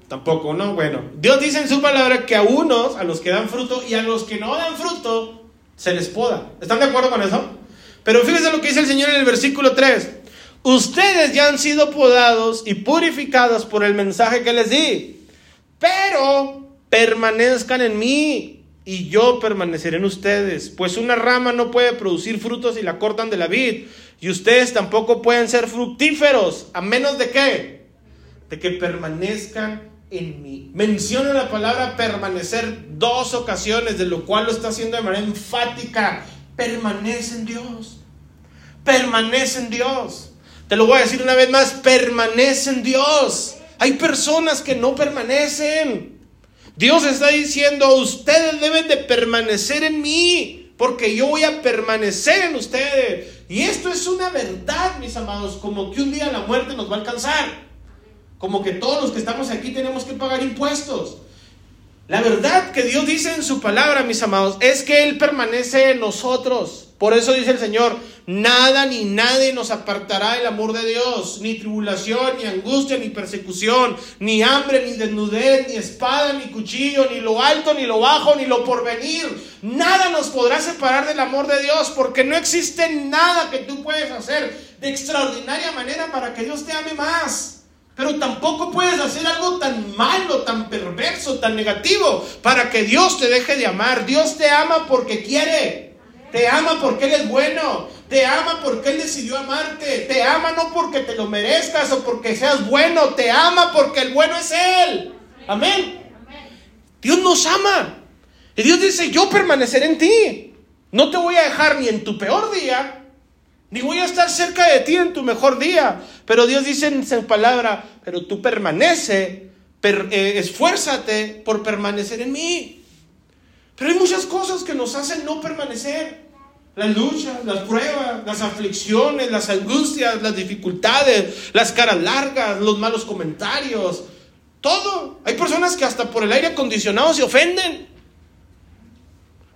tampoco, ¿no? Bueno, Dios dice en su palabra que a unos, a los que dan fruto y a los que no dan fruto, se les poda. ¿Están de acuerdo con eso? Pero fíjense lo que dice el Señor en el versículo 3. Ustedes ya han sido podados y purificados por el mensaje que les di, pero permanezcan en mí y yo permaneceré en ustedes, pues una rama no puede producir frutos si la cortan de la vid, y ustedes tampoco pueden ser fructíferos, a menos de qué? De que permanezcan en mí. Menciona la palabra permanecer dos ocasiones, de lo cual lo está haciendo de manera enfática. Permanece en Dios. Permanece en Dios. Te lo voy a decir una vez más, permanece en Dios. Hay personas que no permanecen. Dios está diciendo, ustedes deben de permanecer en mí, porque yo voy a permanecer en ustedes. Y esto es una verdad, mis amados, como que un día la muerte nos va a alcanzar. Como que todos los que estamos aquí tenemos que pagar impuestos. La verdad que Dios dice en su palabra, mis amados, es que Él permanece en nosotros. Por eso dice el Señor, nada ni nadie nos apartará del amor de Dios, ni tribulación, ni angustia, ni persecución, ni hambre, ni desnudez, ni espada, ni cuchillo, ni lo alto, ni lo bajo, ni lo porvenir. Nada nos podrá separar del amor de Dios, porque no existe nada que tú puedes hacer de extraordinaria manera para que Dios te ame más. Pero tampoco puedes hacer algo tan malo, tan perverso, tan negativo para que Dios te deje de amar. Dios te ama porque quiere. Te ama porque Él es bueno. Te ama porque Él decidió amarte. Te ama no porque te lo merezcas o porque seas bueno. Te ama porque el bueno es Él. Amén. Dios nos ama. Y Dios dice, yo permaneceré en ti. No te voy a dejar ni en tu peor día, ni voy a estar cerca de ti en tu mejor día. Pero Dios dice en su palabra, pero tú permanece, eh, esfuérzate por permanecer en mí. Pero hay muchas cosas que nos hacen no permanecer. Las luchas, las pruebas, las aflicciones, las angustias, las dificultades, las caras largas, los malos comentarios, todo. Hay personas que hasta por el aire acondicionado se ofenden.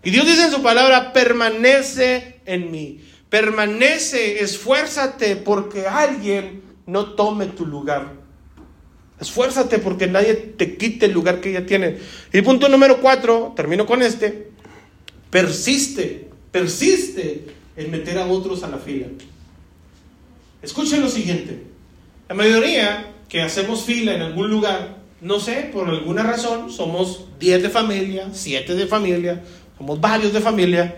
Y Dios dice en su palabra, permanece en mí. Permanece, esfuérzate porque alguien no tome tu lugar. Esfuérzate porque nadie te quite el lugar que ella tiene. Y punto número cuatro, termino con este. Persiste, persiste en meter a otros a la fila. Escuchen lo siguiente. La mayoría que hacemos fila en algún lugar, no sé, por alguna razón, somos 10 de familia, 7 de familia, somos varios de familia.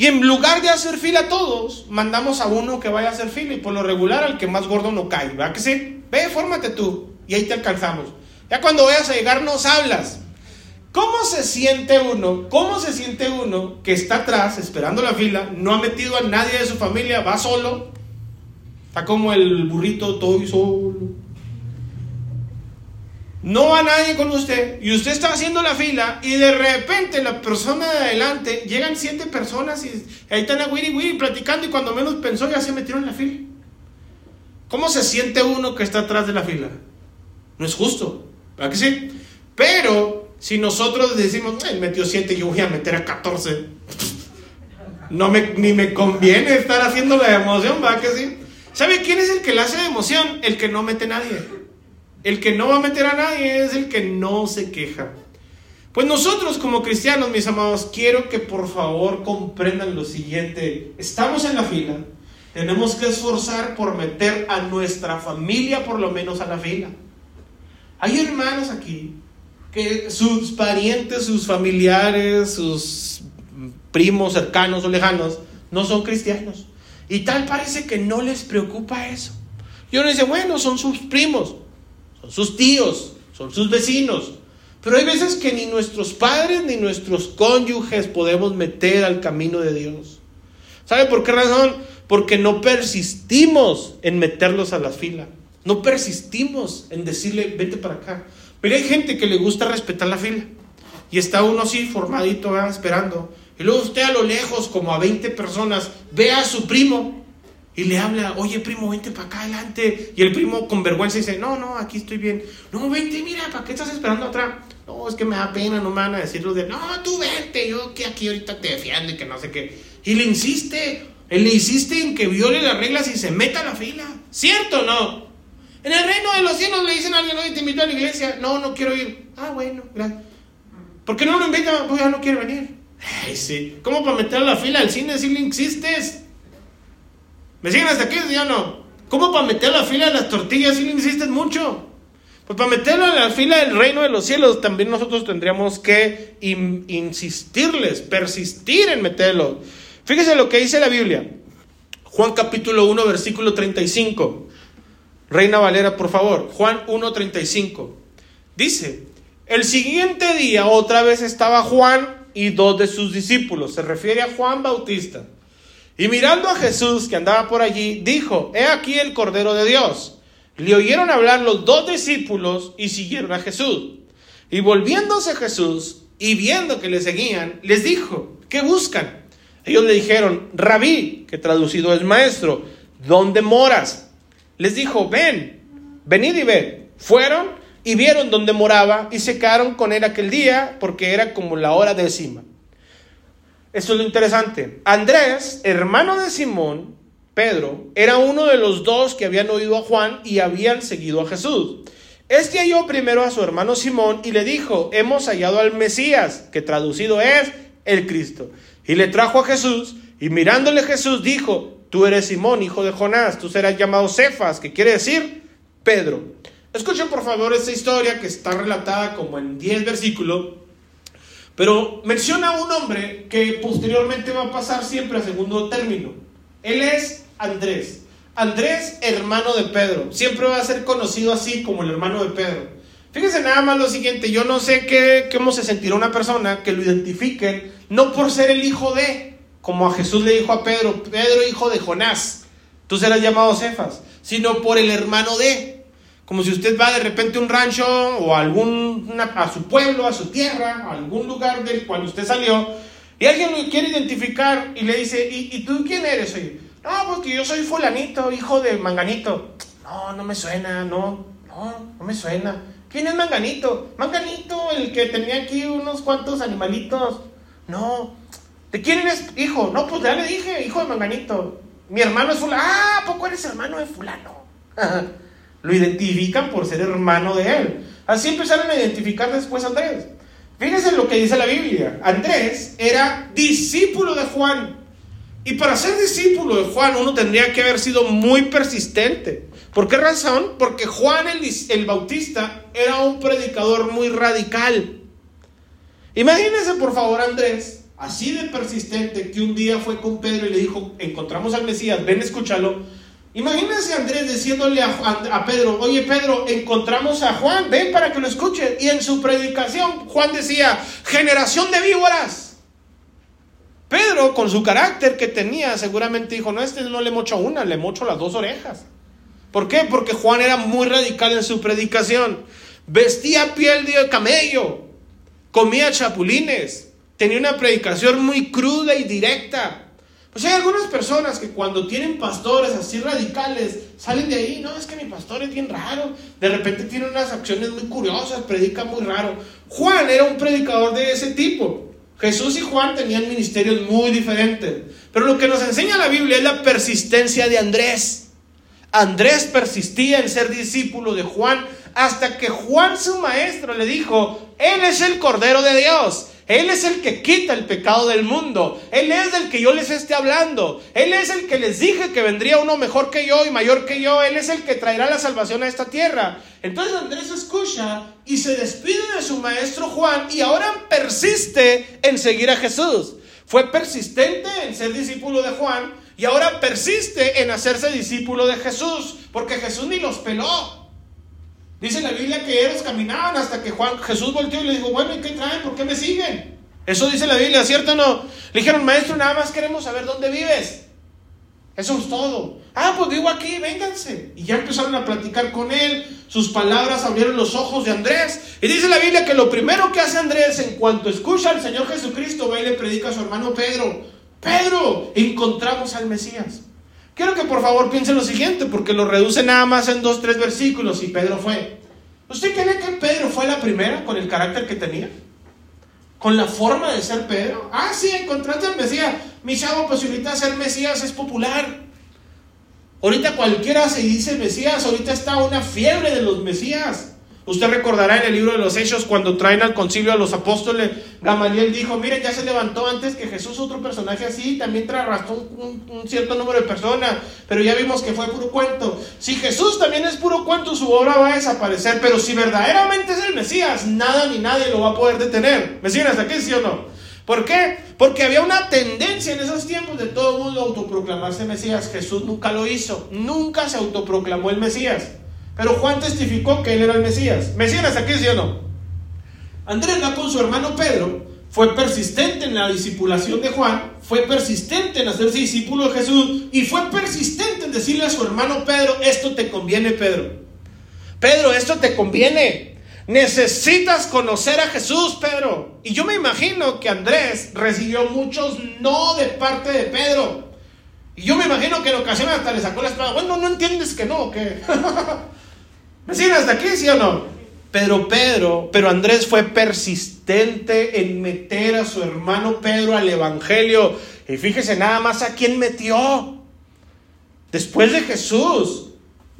Y en lugar de hacer fila a todos, mandamos a uno que vaya a hacer fila y por lo regular al que más gordo no cae, ¿verdad que sí? Ve, fórmate tú y ahí te alcanzamos. Ya cuando vayas a llegar nos hablas. ¿Cómo se siente uno? ¿Cómo se siente uno que está atrás esperando la fila, no ha metido a nadie de su familia, va solo? Está como el burrito todo y solo. No va nadie con usted y usted está haciendo la fila y de repente la persona de adelante llegan siete personas y ahí están a Wiri Wiri platicando y cuando menos pensó ya se metieron en la fila. ¿Cómo se siente uno que está atrás de la fila? No es justo, ¿verdad que sí? Pero si nosotros decimos, metió siete, yo voy a meter a 14, no me, ni me conviene estar haciendo la emoción, ¿verdad que sí? ¿Sabe quién es el que le hace de emoción? El que no mete nadie. El que no va a meter a nadie es el que no se queja. Pues nosotros como cristianos, mis amados, quiero que por favor comprendan lo siguiente. Estamos en la fila. Tenemos que esforzar por meter a nuestra familia por lo menos a la fila. Hay hermanos aquí que sus parientes, sus familiares, sus primos cercanos o lejanos no son cristianos. Y tal parece que no les preocupa eso. Y uno dice, bueno, son sus primos son sus tíos, son sus vecinos. Pero hay veces que ni nuestros padres ni nuestros cónyuges podemos meter al camino de Dios. ¿Sabe por qué razón? Porque no persistimos en meterlos a la fila. No persistimos en decirle, vete para acá. Pero hay gente que le gusta respetar la fila. Y está uno así, formadito, esperando. Y luego usted a lo lejos, como a 20 personas, ve a su primo y le habla, oye primo, vente para acá adelante. Y el primo con vergüenza dice, no, no, aquí estoy bien. No, vente, mira, ¿para qué estás esperando atrás? No, es que me da pena, no me van a decir de, no, tú vente, yo que aquí ahorita te defiendo y que no sé qué. Y le insiste, él le insiste en que viole las reglas y se meta a la fila. ¿Cierto o no? En el reino de los cielos le dicen a alguien, oye, te invito a la iglesia. No, no quiero ir. Ah, bueno, gracias. ¿Por qué no lo invitan? Pues ya no quiero venir. Ay, sí. ¿Cómo para meter a la fila al cine si no existes? ¿Me siguen hasta aquí? ¿Ya no? ¿Cómo para meter la fila de las tortillas si no insistes mucho? Pues para meterlo en la fila del reino de los cielos, también nosotros tendríamos que insistirles, persistir en meterlo. Fíjese lo que dice la Biblia. Juan capítulo 1, versículo 35. Reina Valera, por favor. Juan 1, 35. Dice, el siguiente día otra vez estaba Juan y dos de sus discípulos. Se refiere a Juan Bautista. Y mirando a Jesús que andaba por allí, dijo, he aquí el Cordero de Dios. Le oyeron hablar los dos discípulos y siguieron a Jesús. Y volviéndose Jesús y viendo que le seguían, les dijo, ¿qué buscan? Ellos le dijeron, rabí, que traducido es maestro, ¿dónde moras? Les dijo, ven, venid y ven. Fueron y vieron dónde moraba y se quedaron con él aquel día porque era como la hora décima. Esto es lo interesante. Andrés, hermano de Simón, Pedro, era uno de los dos que habían oído a Juan y habían seguido a Jesús. Este halló primero a su hermano Simón y le dijo, hemos hallado al Mesías, que traducido es el Cristo. Y le trajo a Jesús y mirándole Jesús dijo, tú eres Simón, hijo de Jonás, tú serás llamado Cefas, que quiere decir Pedro. Escuchen por favor esta historia que está relatada como en 10 versículos, pero menciona un hombre que posteriormente va a pasar siempre a segundo término. Él es Andrés. Andrés, hermano de Pedro. Siempre va a ser conocido así como el hermano de Pedro. Fíjense nada más lo siguiente, yo no sé qué, cómo se sentirá una persona que lo identifiquen, no por ser el hijo de, como a Jesús le dijo a Pedro, Pedro hijo de Jonás, tú serás llamado Cefas, sino por el hermano de. Como si usted va de repente a un rancho o a, algún, a su pueblo, a su tierra, a algún lugar del cual usted salió, y alguien lo quiere identificar y le dice, ¿y, tú quién eres? Oye, no, porque yo soy fulanito, hijo de Manganito. No, no me suena, no, no, no me suena. ¿Quién es Manganito? Manganito, el que tenía aquí unos cuantos animalitos. No. ¿De quién eres hijo? No, pues ya le dije, hijo de Manganito. Mi hermano es fulano. Ah, ¿poco eres hermano de fulano? Lo identifican por ser hermano de él. Así empezaron a identificar después a Andrés. Fíjense lo que dice la Biblia. Andrés era discípulo de Juan. Y para ser discípulo de Juan uno tendría que haber sido muy persistente. ¿Por qué razón? Porque Juan el, Bautista era un predicador muy radical. Imagínense por favor Andrés, así de persistente, que un día fue con Pedro y le dijo, encontramos al Mesías, ven escúchalo. Imagínense Andrés diciéndole a, Pedro, oye Pedro, encontramos a Juan, ven para que lo escuche. Y en su predicación Juan decía, generación de víboras. Pedro, con su carácter que tenía, seguramente dijo, no, este no le mocho una, le mocho las dos orejas. ¿Por qué? Porque Juan era muy radical en su predicación. Vestía piel de camello, comía chapulines, tenía una predicación muy cruda y directa. Pues hay algunas personas que cuando tienen pastores así radicales, salen de ahí, no, es que mi pastor es bien raro, de repente tiene unas acciones muy curiosas, predica muy raro. Juan era un predicador de ese tipo. Jesús y Juan tenían ministerios muy diferentes. Pero lo que nos enseña la Biblia es la persistencia de Andrés. Andrés persistía en ser discípulo de Juan hasta que Juan su maestro le dijo, Él es el Cordero de Dios él es el que quita el pecado del mundo. Él es el que yo les esté hablando. Él es el que les dije que vendría uno mejor que yo y mayor que yo. Él es el que traerá la salvación a esta tierra. Entonces Andrés escucha y se despide de su maestro Juan y ahora persiste en seguir a Jesús. Fue persistente en ser discípulo de Juan y ahora persiste en hacerse discípulo de Jesús porque Jesús ni los peló. Dice la Biblia que ellos caminaban hasta que Juan, Jesús volteó y le dijo, bueno, ¿y qué traen? ¿Por qué me siguen? Eso dice la Biblia, ¿cierto o no? Le dijeron, maestro, nada más queremos saber dónde vives. Eso es todo. Ah, pues vivo aquí, vénganse. Y ya empezaron a platicar con él. Sus palabras abrieron los ojos de Andrés. Y dice la Biblia que lo primero que hace Andrés en cuanto escucha al Señor Jesucristo, va y le predica a su hermano Pedro. Pedro, encontramos al Mesías. Quiero que por favor piensen lo siguiente, porque lo reduce nada más en dos, tres versículos y Pedro fue. ¿Usted cree que Pedro fue la primera con el carácter que tenía? ¿Con la forma de ser Pedro? Ah, sí, encontraste al Mesías. Mi chavo, posibilidad de ser Mesías es popular. Ahorita cualquiera se dice Mesías, ahorita está una fiebre de los Mesías. Usted recordará en el libro de los Hechos cuando traen al concilio a los apóstoles, Gamaliel dijo, miren, ya se levantó antes que Jesús otro personaje así, también arrastró un, cierto número de personas, pero ya vimos que fue puro cuento. Si Jesús también es puro cuento, su obra va a desaparecer, pero si verdaderamente es el Mesías, nada ni nadie lo va a poder detener. ¿Me siguen hasta aquí, sí o no? ¿Por qué? Porque había una tendencia en esos tiempos de todo el mundo autoproclamarse Mesías. Jesús nunca lo hizo, nunca se autoproclamó el Mesías. Pero Juan testificó que él era el Mesías. ¿Mesías aquí sí o no? Andrés va con su hermano Pedro, fue persistente en la discipulación de Juan, fue persistente en hacerse discípulo de Jesús y fue persistente en decirle a su hermano Pedro, esto te conviene Pedro. Pedro, esto te conviene. Necesitas conocer a Jesús, Pedro. Y yo me imagino que Andrés recibió muchos no de parte de Pedro. Y yo me imagino que en ocasiones hasta le sacó la espada. Bueno, no entiendes que no, que... ¿Me siguen hasta aquí, sí o no? Pero Pedro, pero Andrés fue persistente en meter a su hermano Pedro al Evangelio. Y fíjese nada más a quién metió. Después de Jesús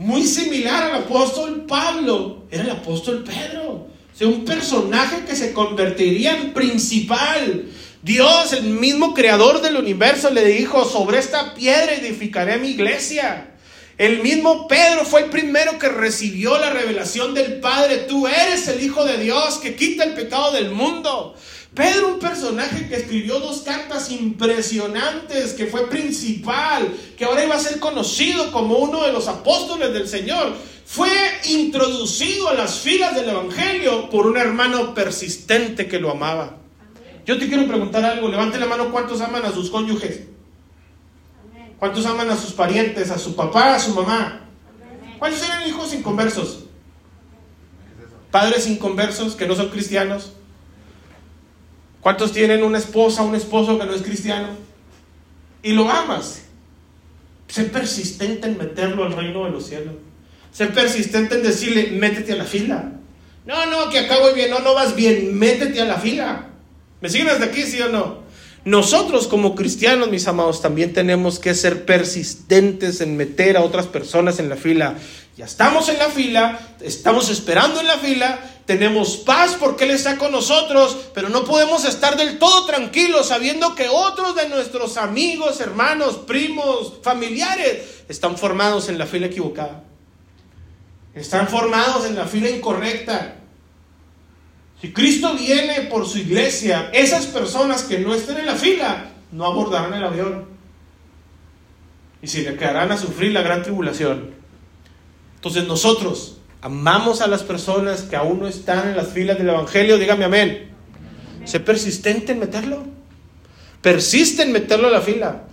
muy similar al apóstol Pablo, era el apóstol Pedro. O sea, un personaje que se convertiría en principal. Dios, el mismo creador del universo, le dijo, sobre esta piedra edificaré mi iglesia. El mismo Pedro fue el primero que recibió la revelación del Padre. Tú eres el Hijo de Dios que quita el pecado del mundo. Pedro, un personaje que escribió dos cartas impresionantes, que fue principal, que ahora iba a ser conocido como uno de los apóstoles del Señor, fue introducido a las filas del Evangelio por un hermano persistente que lo amaba. Yo te quiero preguntar algo, levante la mano cuántos aman a sus cónyuges. ¿Cuántos aman a sus parientes, a su papá, a su mamá? ¿Cuántos eran hijos inconversos? Padres inconversos que no son cristianos. ¿Cuántos tienen una esposa, un esposo que no es cristiano? Y lo amas. Sé persistente en meterlo al reino de los cielos. Sé persistente en decirle, métete a la fila. No, no, que acá voy bien. No, no vas bien. Métete a la fila. ¿Me siguen hasta aquí, sí o no? Nosotros como cristianos, mis amados, también tenemos que ser persistentes en meter a otras personas en la fila. Ya estamos en la fila, estamos esperando en la fila, tenemos paz porque Él está con nosotros, pero no podemos estar del todo tranquilos sabiendo que otros de nuestros amigos, hermanos, primos, familiares están formados en la fila equivocada. Están formados en la fila incorrecta. Si Cristo viene por su iglesia, esas personas que no estén en la fila no abordarán el avión. Y se quedarán a sufrir la gran tribulación. Entonces nosotros amamos a las personas que aún no están en las filas del Evangelio. Dígame amén. Sé persistente en meterlo. Persiste en meterlo a la fila.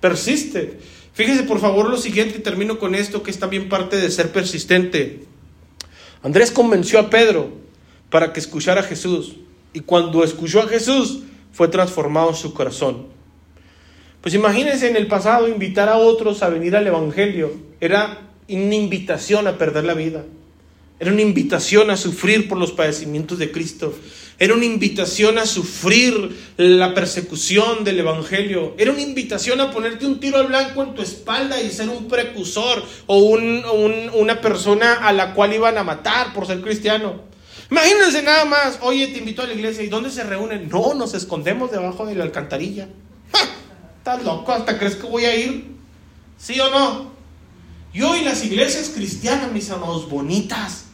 Persiste. Fíjese por favor lo siguiente y termino con esto que es también parte de ser persistente. Andrés convenció a Pedro para que escuchara a Jesús. Y cuando escuchó a Jesús, fue transformado su corazón. Pues imagínense en el pasado invitar a otros a venir al Evangelio. Era una invitación a perder la vida. Era una invitación a sufrir por los padecimientos de Cristo. Era una invitación a sufrir la persecución del Evangelio. Era una invitación a ponerte un tiro al blanco en tu espalda y ser un precursor o una persona a la cual iban a matar por ser cristiano. Imagínense nada más, oye, te invito a la iglesia, ¿y dónde se reúnen? No, nos escondemos debajo de la alcantarilla. ¿Estás loco? ¿Hasta crees que voy a ir? ¿Sí o no? Y hoy las iglesias cristianas, mis amados, bonitas.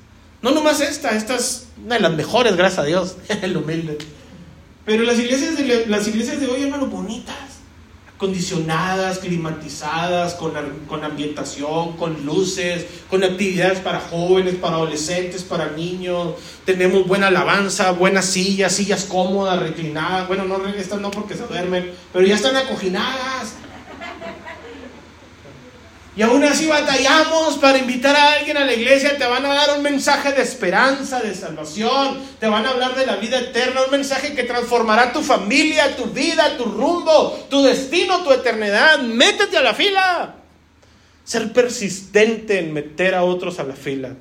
No nomás esta, esta es una de las mejores, gracias a Dios, el humilde. Pero las iglesias de, las iglesias de hoy, hermano, bonitas condicionadas, climatizadas, con, con ambientación, con luces, con actividades para jóvenes, para adolescentes, para niños. Tenemos buena alabanza, buenas sillas, sillas cómodas, reclinadas. Bueno, no, estas no porque se duermen, pero ya están acoginadas. Y aún así batallamos para invitar a alguien a la iglesia. Te van a dar un mensaje de esperanza, de salvación. Te van a hablar de la vida eterna. Un mensaje que transformará tu familia, tu vida, tu rumbo, tu destino, tu eternidad. Métete a la fila. Ser persistente en meter a otros a la fila.